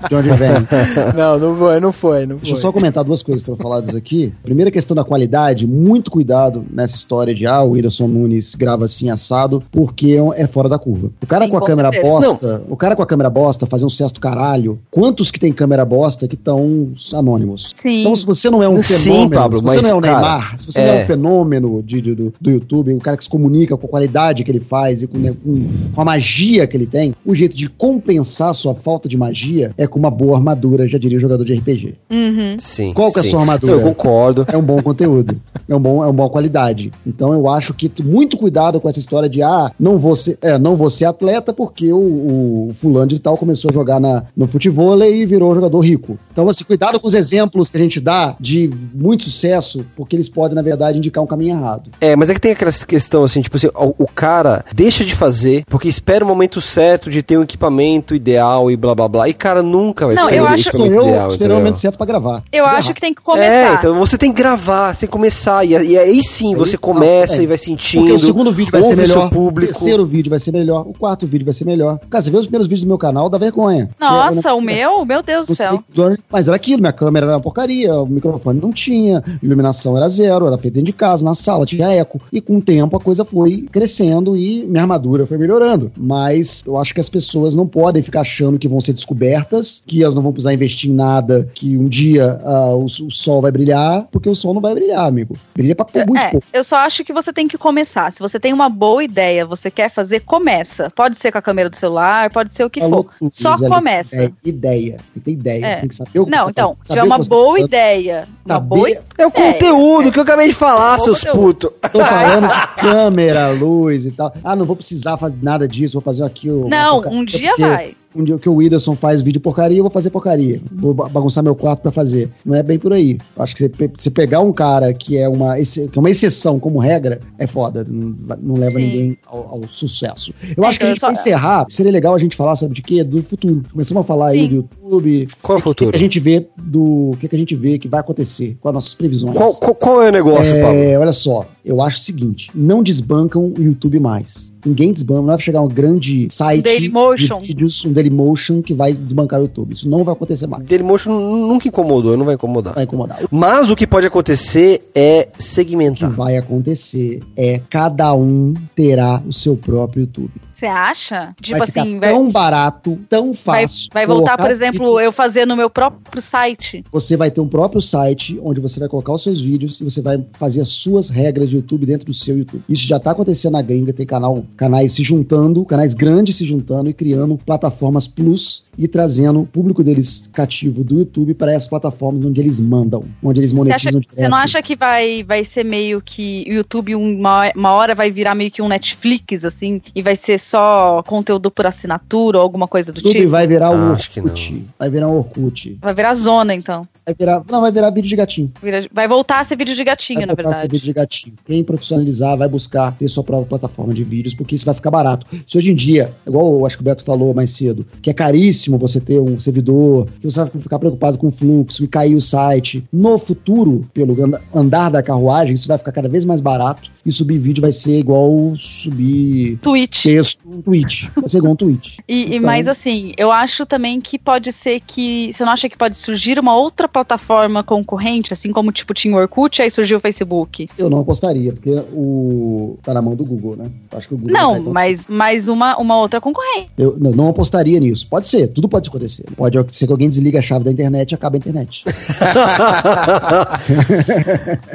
de onde vem? Não, não foi, não foi, não Deixa eu só comentar duas coisas para falar disso aqui. Primeira questão da qualidade, muito cuidado nessa história de ah, o Whindersson Nunes grava assim assado, porque é fora da curva. O cara Sim, com a câmera certeza. bosta, não. o cara com a câmera bosta fazer um cesto caralho, quantos que tem câmera bosta que estão anônimos? Sim. Então, se você não é um Sim, fenômeno, Pablo, se você não é um cara, Neymar, se você é... não é um fenômeno de, de, do, do YouTube, o cara que se comunica com a qualidade que ele faz e com, né, com, com a magia que ele tem, o jeito de compensar sua falta de magia é com uma boa armadura, já diria o jogador de RPG. Uhum. Sim. Qual que é a sua armadura? Eu concordo. É um bom conteúdo. é, um bom, é uma boa qualidade. Então eu acho que muito cuidado com essa história de ah, não vou ser, é, não vou ser atleta porque o, o fulano de tal começou a jogar na, no futebol e virou um jogador rico. Então, assim, cuidado com os exemplos que a gente dá de muito sucesso, porque eles podem, na verdade, indicar um caminho errado. É, mas é que tem aquela questão assim, tipo assim, o, o cara deixa de fazer porque espera o momento certo de ter um equipamento ideal e blá blá blá. E cara nunca vai não, ser eu acho que eu ideal. Esperar o momento certo pra gravar. Eu pra acho gravar. que tem que começar. É, então você tem que gravar, sem começar. E, e aí sim, você começa não, é. e vai sentindo. Porque o segundo vídeo vai ser melhor. Público. O terceiro vídeo vai ser melhor. O quarto vídeo vai ser melhor. Cara, você vê os primeiros vídeos do meu canal, dá vergonha. Nossa, é, o meu? Meu Deus do céu. Mas era aquilo, minha câmera era uma porcaria, o microfone não tinha, iluminação era zero, era feita dentro de casa, na sala, tinha eco. E com o tempo a coisa foi crescendo e minha armadura foi melhorando. Mas eu acho que as pessoas não podem ficar achando que vão ser descobertas, que elas não vão precisar investir em nada, que um dia uh, o, o, sol vai brilhar, porque o sol não vai brilhar, amigo. Brilha pra é, muito é, pouco. Eu só acho que você tem que começar. Se você tem uma boa ideia, você quer fazer, começa. Pode ser com a câmera do celular, pode ser o que Falou for. Só começa. É ideia. Tem que ter ideia. É. Você tem que saber o que Não, então, se tiver uma boa tá ideia. Uma boa É o conteúdo que eu acabei de falar, seus putos. Tô falando câmera, luz e tal. Ah, não vou precisar fazer nada disso, vou fazer aqui o. Não, um dia vai um dia que o Whindersson faz vídeo porcaria, eu vou fazer porcaria. Vou bagunçar meu quarto para fazer. Não é bem por aí. Acho que você, você pegar um cara que é uma, que é uma exceção como regra, é foda. Não, não leva Sim. ninguém ao, ao, sucesso. Eu é, acho que a gente, só... pra encerrar, seria legal a gente falar, sabe de quê? Do futuro. Começamos a falar Sim. aí do YouTube. Qual é o futuro? O que, a gente vê do. O que, que a gente vê que vai acontecer com as nossas previsões. Qual, qual, qual é o negócio, é, Paulo? Olha só, eu acho o seguinte: não desbancam o YouTube mais. Ninguém desbanca, não vai chegar um grande site Dailymotion. de vídeos, um Dailymotion que vai desbancar o YouTube. Isso não vai acontecer mais. Dailymotion nunca incomodou, não vai incomodar. Vai incomodar. Mas o que pode acontecer é segmentar. O que vai acontecer é cada um terá o seu próprio YouTube. Você acha? Tipo vai assim, vai tão barato, tão fácil. Vai, vai voltar, por exemplo, eu fazer no meu próprio site. Você vai ter um próprio site onde você vai colocar os seus vídeos e você vai fazer as suas regras de YouTube dentro do seu YouTube. Isso já tá acontecendo na gringa, tem canal, canais se juntando, canais grandes se juntando e criando plataformas plus e trazendo o público deles cativo do YouTube para essas plataformas onde eles mandam, onde eles monetizam Você, você não acha que vai, vai ser meio que o YouTube uma, uma hora vai virar meio que um Netflix assim e vai ser só conteúdo por assinatura ou alguma coisa do YouTube tipo? vai virar Ah, o acho que Orkut. Vai virar um Orkut. Vai virar zona, então. Vai virar, não, vai virar vídeo de gatinho. Vira- Vai voltar a ser vídeo de gatinho, vai na voltar a ser verdade. vídeo de gatinho. Quem profissionalizar vai buscar ter sua própria plataforma de vídeos, porque isso vai ficar barato. Se hoje em dia, igual eu acho que o Beto falou mais cedo, que é caríssimo você ter um servidor, que você vai ficar preocupado com o fluxo e cair o site. No futuro, pelo and- andar da carruagem, isso vai ficar cada vez mais barato e subir vídeo vai ser igual subir Twitch. texto um tweet. Vai ser igual um tweet. E, Então- mais assim, eu acho também que pode ser que. Você não acha que pode surgir uma outra plataforma concorrente, assim como tipo tinha o Orkut, aí surgiu o Facebook? Eu não apostaria, porque o tá na mão do Google, né? Acho que o Google Não, mas, mas uma, uma outra concorrente. Eu não, não apostaria nisso. Pode ser, tudo pode acontecer. Pode ser que alguém desliga a chave da internet e acaba a internet.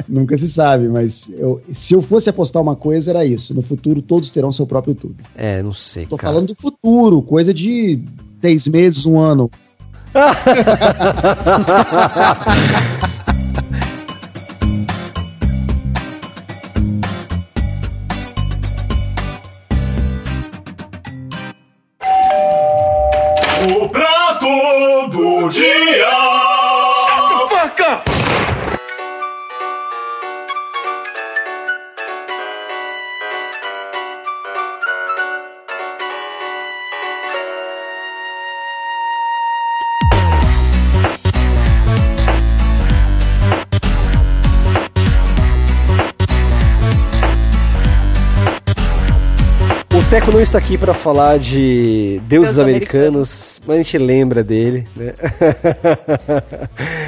Nunca se sabe, mas eu- se eu fosse apostar uma coisa, era isso. No futuro, todos terão seu próprio YouTube. É, não sei, Tô cara. falando do futuro, coisa de três meses, um ano. O prato do dia. Não está aqui para falar de deuses Deuses americanos, mas a gente lembra dele, né?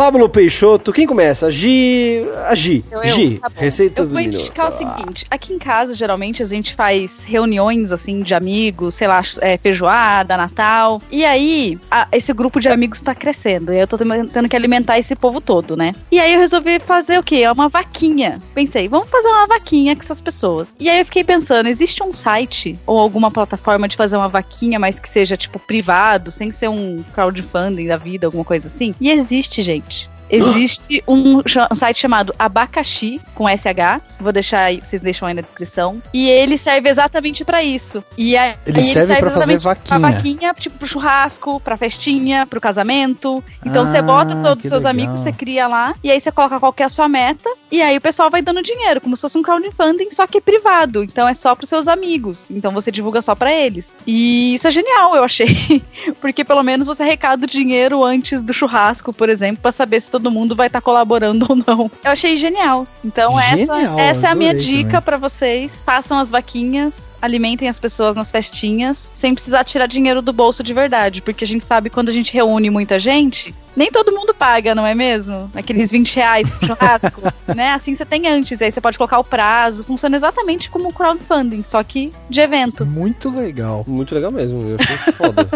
Pablo Peixoto, quem começa? A Gi. A Gi. Eu- eu? Gi, Tá receitas Eu vou do minuto. indicar o seguinte: aqui em casa, geralmente, a gente faz reuniões assim de amigos, sei lá, é, feijoada, Natal. E aí, a- esse grupo de amigos tá crescendo. E eu tô tendo que alimentar esse povo todo, né? E aí eu resolvi fazer o quê? Uma vaquinha. Pensei, vamos fazer uma vaquinha com essas pessoas. E aí eu fiquei pensando: existe um site ou alguma plataforma de fazer uma vaquinha, mas que seja, tipo, privado, sem ser um crowdfunding da vida, alguma coisa assim? E existe, gente. much. Existe um, site chamado Abacaxi, com SH. Vou deixar aí, vocês deixam aí na descrição. E ele serve exatamente pra isso. E aí, Ele serve pra fazer exatamente Pra vaquinha. vaquinha, tipo, pro churrasco, pra festinha, pro casamento. Então você Ah, bota todos os seus legal. amigos, você cria lá. E aí você coloca qual que é a sua meta. E aí o pessoal vai dando dinheiro, como se fosse um crowdfunding, só que privado. Então é só pros seus amigos. Então você divulga só pra eles. E isso é genial, eu achei. Porque pelo menos você arrecada o dinheiro antes do churrasco, por exemplo, pra saber se todo mundo vai estar colaborando ou não. Eu achei genial. Então Genial, essa, essa é a minha dica pra vocês. Façam as vaquinhas. Alimentem as pessoas nas festinhas, sem precisar tirar dinheiro do bolso de verdade. Porque a gente sabe que quando a gente reúne muita gente, nem todo mundo paga, não é mesmo? Aqueles 20 reais pro churrasco, né? Assim você tem antes, aí você pode colocar o prazo. Funciona exatamente como o crowdfunding, só que de evento. Muito legal. Muito legal mesmo, eu achei foda.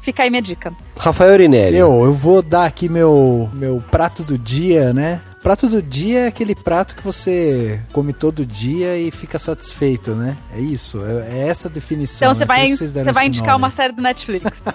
Fica aí minha dica. Rafael Orinelli. Eu, eu vou dar aqui meu, meu prato do dia, né? Prato do dia é aquele prato que você come todo dia e fica satisfeito, né? É isso, é, é essa a definição. Então você é por vai, você vai indicar nome. uma série do Netflix.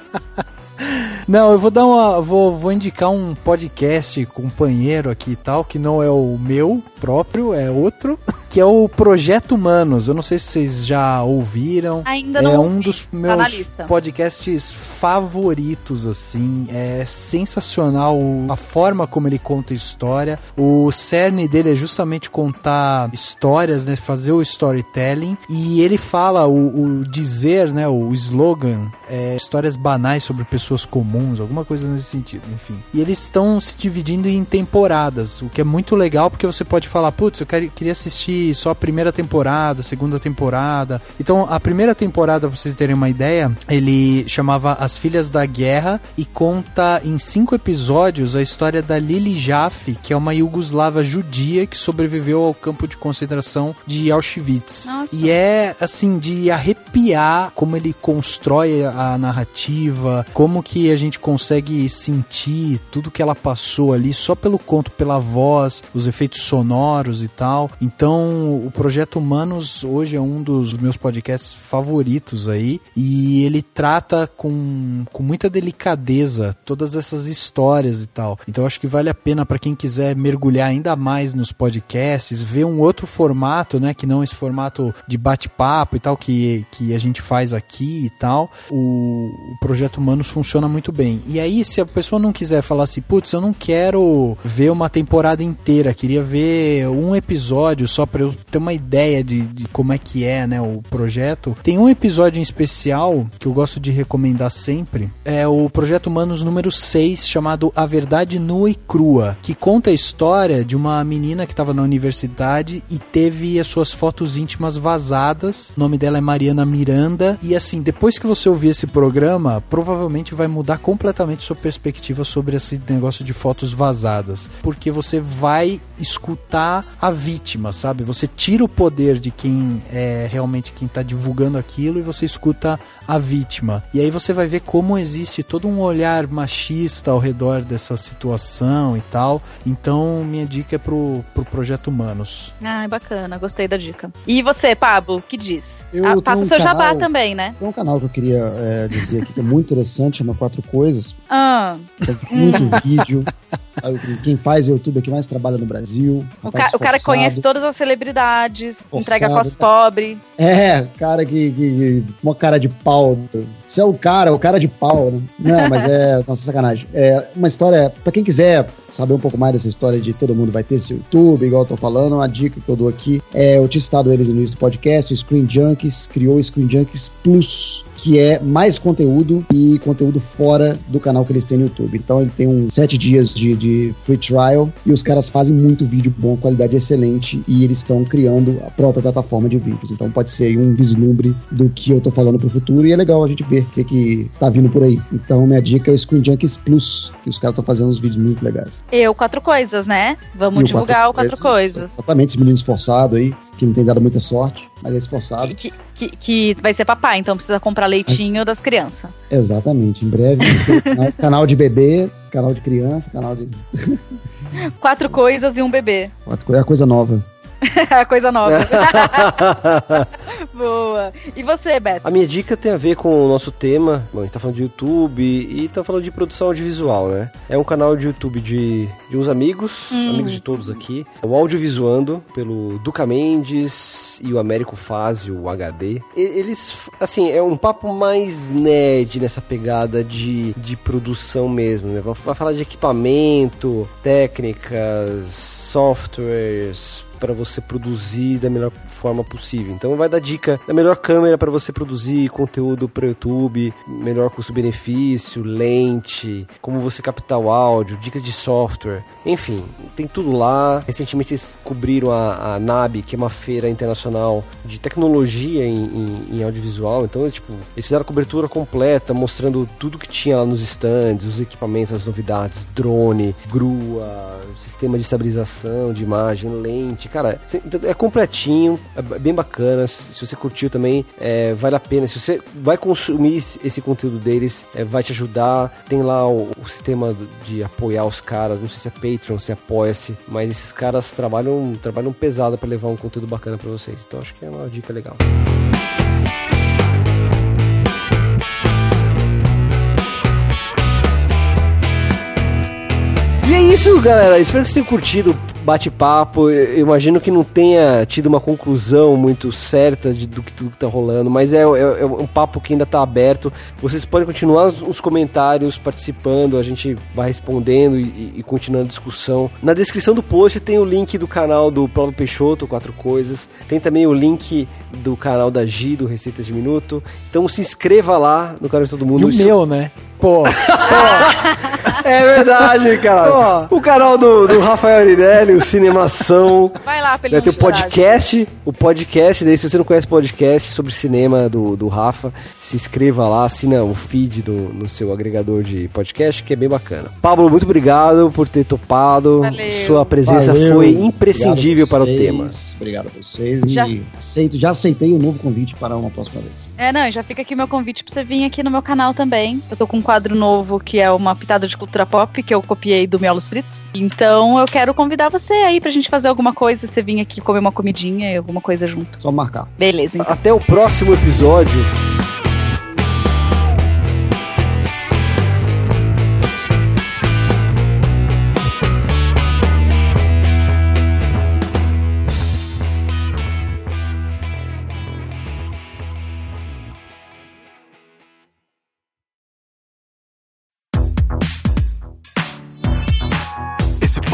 Não, eu vou dar uma. Vou, vou indicar um podcast companheiro aqui e tal, que não é o meu próprio, é outro, que é o Projeto Humanos. Eu não sei se vocês já ouviram. Ainda não É ouvi, um dos tá meus lista. podcasts favoritos, assim. É sensacional a forma como ele conta história. O cerne dele é justamente contar histórias, né? Fazer o storytelling. E ele fala o, o dizer, né? O slogan, é, histórias banais sobre pessoas comuns, alguma coisa nesse sentido, enfim. E eles estão se dividindo em temporadas, o que é muito legal porque você pode falar, putz, eu quero- queria assistir só a primeira temporada, segunda temporada. Então, a primeira temporada, pra vocês terem uma ideia, ele chamava As Filhas da Guerra e conta em cinco episódios a história da Lili Jaffe, que é uma iugoslava judia que sobreviveu ao campo de concentração de Auschwitz. Nossa. E é assim de arrepiar como ele constrói a narrativa, como que a gente consegue sentir tudo que ela passou ali só pelo conto, pela voz, os efeitos sonoros e tal. Então, o projeto Humanos hoje é um dos meus podcasts favoritos aí e ele trata com, com muita delicadeza todas essas histórias e tal. Então, acho que vale a pena para quem quiser mergulhar ainda mais nos podcasts, ver um outro formato, né, que não esse formato de bate-papo e tal que, que a gente faz aqui e tal, o, o projeto Humanos funciona muito bem. E aí, se a pessoa não quiser falar assim, putz, eu não quero ver uma temporada inteira, queria ver um episódio só para eu ter uma ideia de, de como é que é, né, o projeto. Tem um episódio em especial que eu gosto de recomendar sempre, é o projeto Humanos número 6, chamado A Verdade Nua e Crua, que conta a história de uma menina que estava na universidade e teve as suas fotos íntimas vazadas. O nome dela é Mariana Miranda. E assim, depois que você ouvir esse programa, provavelmente vai mudar completamente sua perspectiva sobre esse negócio de fotos vazadas. Porque você vai escutar a vítima, sabe? Você tira o poder de quem é realmente quem está divulgando aquilo e você escuta a vítima. E aí você vai ver como existe todo um olhar machista ao redor dessa situação e tal. Então, minha dica é pro, pro Projeto Humanos. Ah, bacana, gostei da dica. E você, Pablo, que diz? Eu Ah, passa um seu jabá canal- também, né? Tem um canal que eu queria é, dizer aqui que é muito interessante, chama Quatro Coisas. Ah, Tem muito vídeo. Quem faz YouTube aqui mais trabalha no Brasil. o, ca- o cara conhece todas as celebridades, Forçado, entrega cos tá? pobre. É, cara que, que. Uma cara de pau. Você é o cara, o cara de pau, né? Não, mas é. Nossa, sacanagem. É uma história. Pra quem quiser saber um pouco mais dessa história de todo mundo vai ter esse YouTube, igual eu tô falando, uma dica que eu dou aqui. É, eu tinha citado eles no início do podcast, o Screen Junkies criou o Screen Junkies Plus. Que é mais conteúdo e conteúdo fora do canal que eles têm no YouTube. Então ele tem uns sete dias de, de free trial e os caras fazem muito vídeo bom, qualidade excelente e eles estão criando a própria plataforma de vídeos. Então pode ser aí um vislumbre do que eu tô falando pro futuro e é legal a gente ver o que, que tá vindo por aí. Então minha dica é o Screen Junkies Plus, que os caras estão fazendo uns vídeos muito legais. Eu, quatro coisas, né? Vamos E o divulgar o quatro coisas. Exatamente, esse menino esforçado aí, que não tem dado muita sorte, mas é esforçado. Que, que, que vai ser papai, então precisa comprar leitinho das crianças. Exatamente, em breve. canal, canal de bebê, canal de criança, canal de. Quatro coisas e um bebê. É a coisa nova. Coisa nova. Boa. E você, Beto? A minha dica tem a ver com o nosso tema. Bom, a gente tá falando de YouTube e tá falando de produção audiovisual, né? É um canal de YouTube de, de uns amigos, Hum. amigos de todos aqui. O Audiovisuando, pelo Duca Mendes e o Américo Fazio, o HD. Eles, assim, é um papo mais nerd nessa pegada de, de produção mesmo, né? Vai falar de equipamento, técnicas, softwares, para você produzir da melhor forma possível. Então vai dar dica da melhor câmera para você produzir conteúdo para YouTube, melhor custo-benefício, lente, como você captar o áudio, dicas de software, enfim, tem tudo lá. Recentemente eles cobriram a, a NAB, que é uma feira internacional de tecnologia em, em- em audiovisual. Então, tipo, eles fizeram a cobertura completa, mostrando tudo que tinha lá nos stands, os equipamentos, as novidades, drone, grua, sistema de estabilização de imagem, lente, cara, então, é completinho, é bem bacana. Se você curtiu também, é, vale a pena. Se você vai consumir esse conteúdo deles, é, vai te ajudar. Tem lá o, o sistema de apoiar os caras, não sei se é Patreon, se apoia-se, mas esses caras trabalham, trabalham pesado para levar um conteúdo bacana para vocês. Então acho que é uma dica legal. E é isso, galera. Espero que vocês tenham curtido bate-papo. Eu imagino que não tenha tido uma conclusão muito certa de, do que tudo que tá rolando, mas é, é- é um papo que ainda tá aberto. Vocês podem continuar os, os comentários participando, a gente vai respondendo e, e- continuando a discussão. Na descrição do post tem o link do canal do Paulo Peixoto, Quatro Coisas. Tem também o link do canal da Gi, do Receitas de Minuto. Então se inscreva lá no canal de todo mundo. E o Isso- meu, né? Pô, É verdade, cara. O canal do, do Rafael Arinelli, o Cinemação. Vai lá Vai não ter o podcast, o podcast, daí se você não conhece podcast sobre cinema do, do Rafa, se inscreva lá, assina o feed do, no seu agregador de podcast, que é bem bacana. Pablo, muito obrigado por ter topado. Valeu. Sua presença Valeu. foi imprescindível para o tema. Obrigado a vocês. Já- E aceito, já aceitei o novo convite para uma próxima vez. É, não, e já fica aqui meu convite pra você vir aqui no meu canal também. Eu tô com um quadro novo que é uma pitada de cultura pop, que eu copiei do Miolos Fritos. Então eu quero convidar você aí pra gente fazer alguma coisa, você vir aqui comer uma comidinha e alguma coisa junto. Só marcar. Beleza, então. Até o próximo episódio.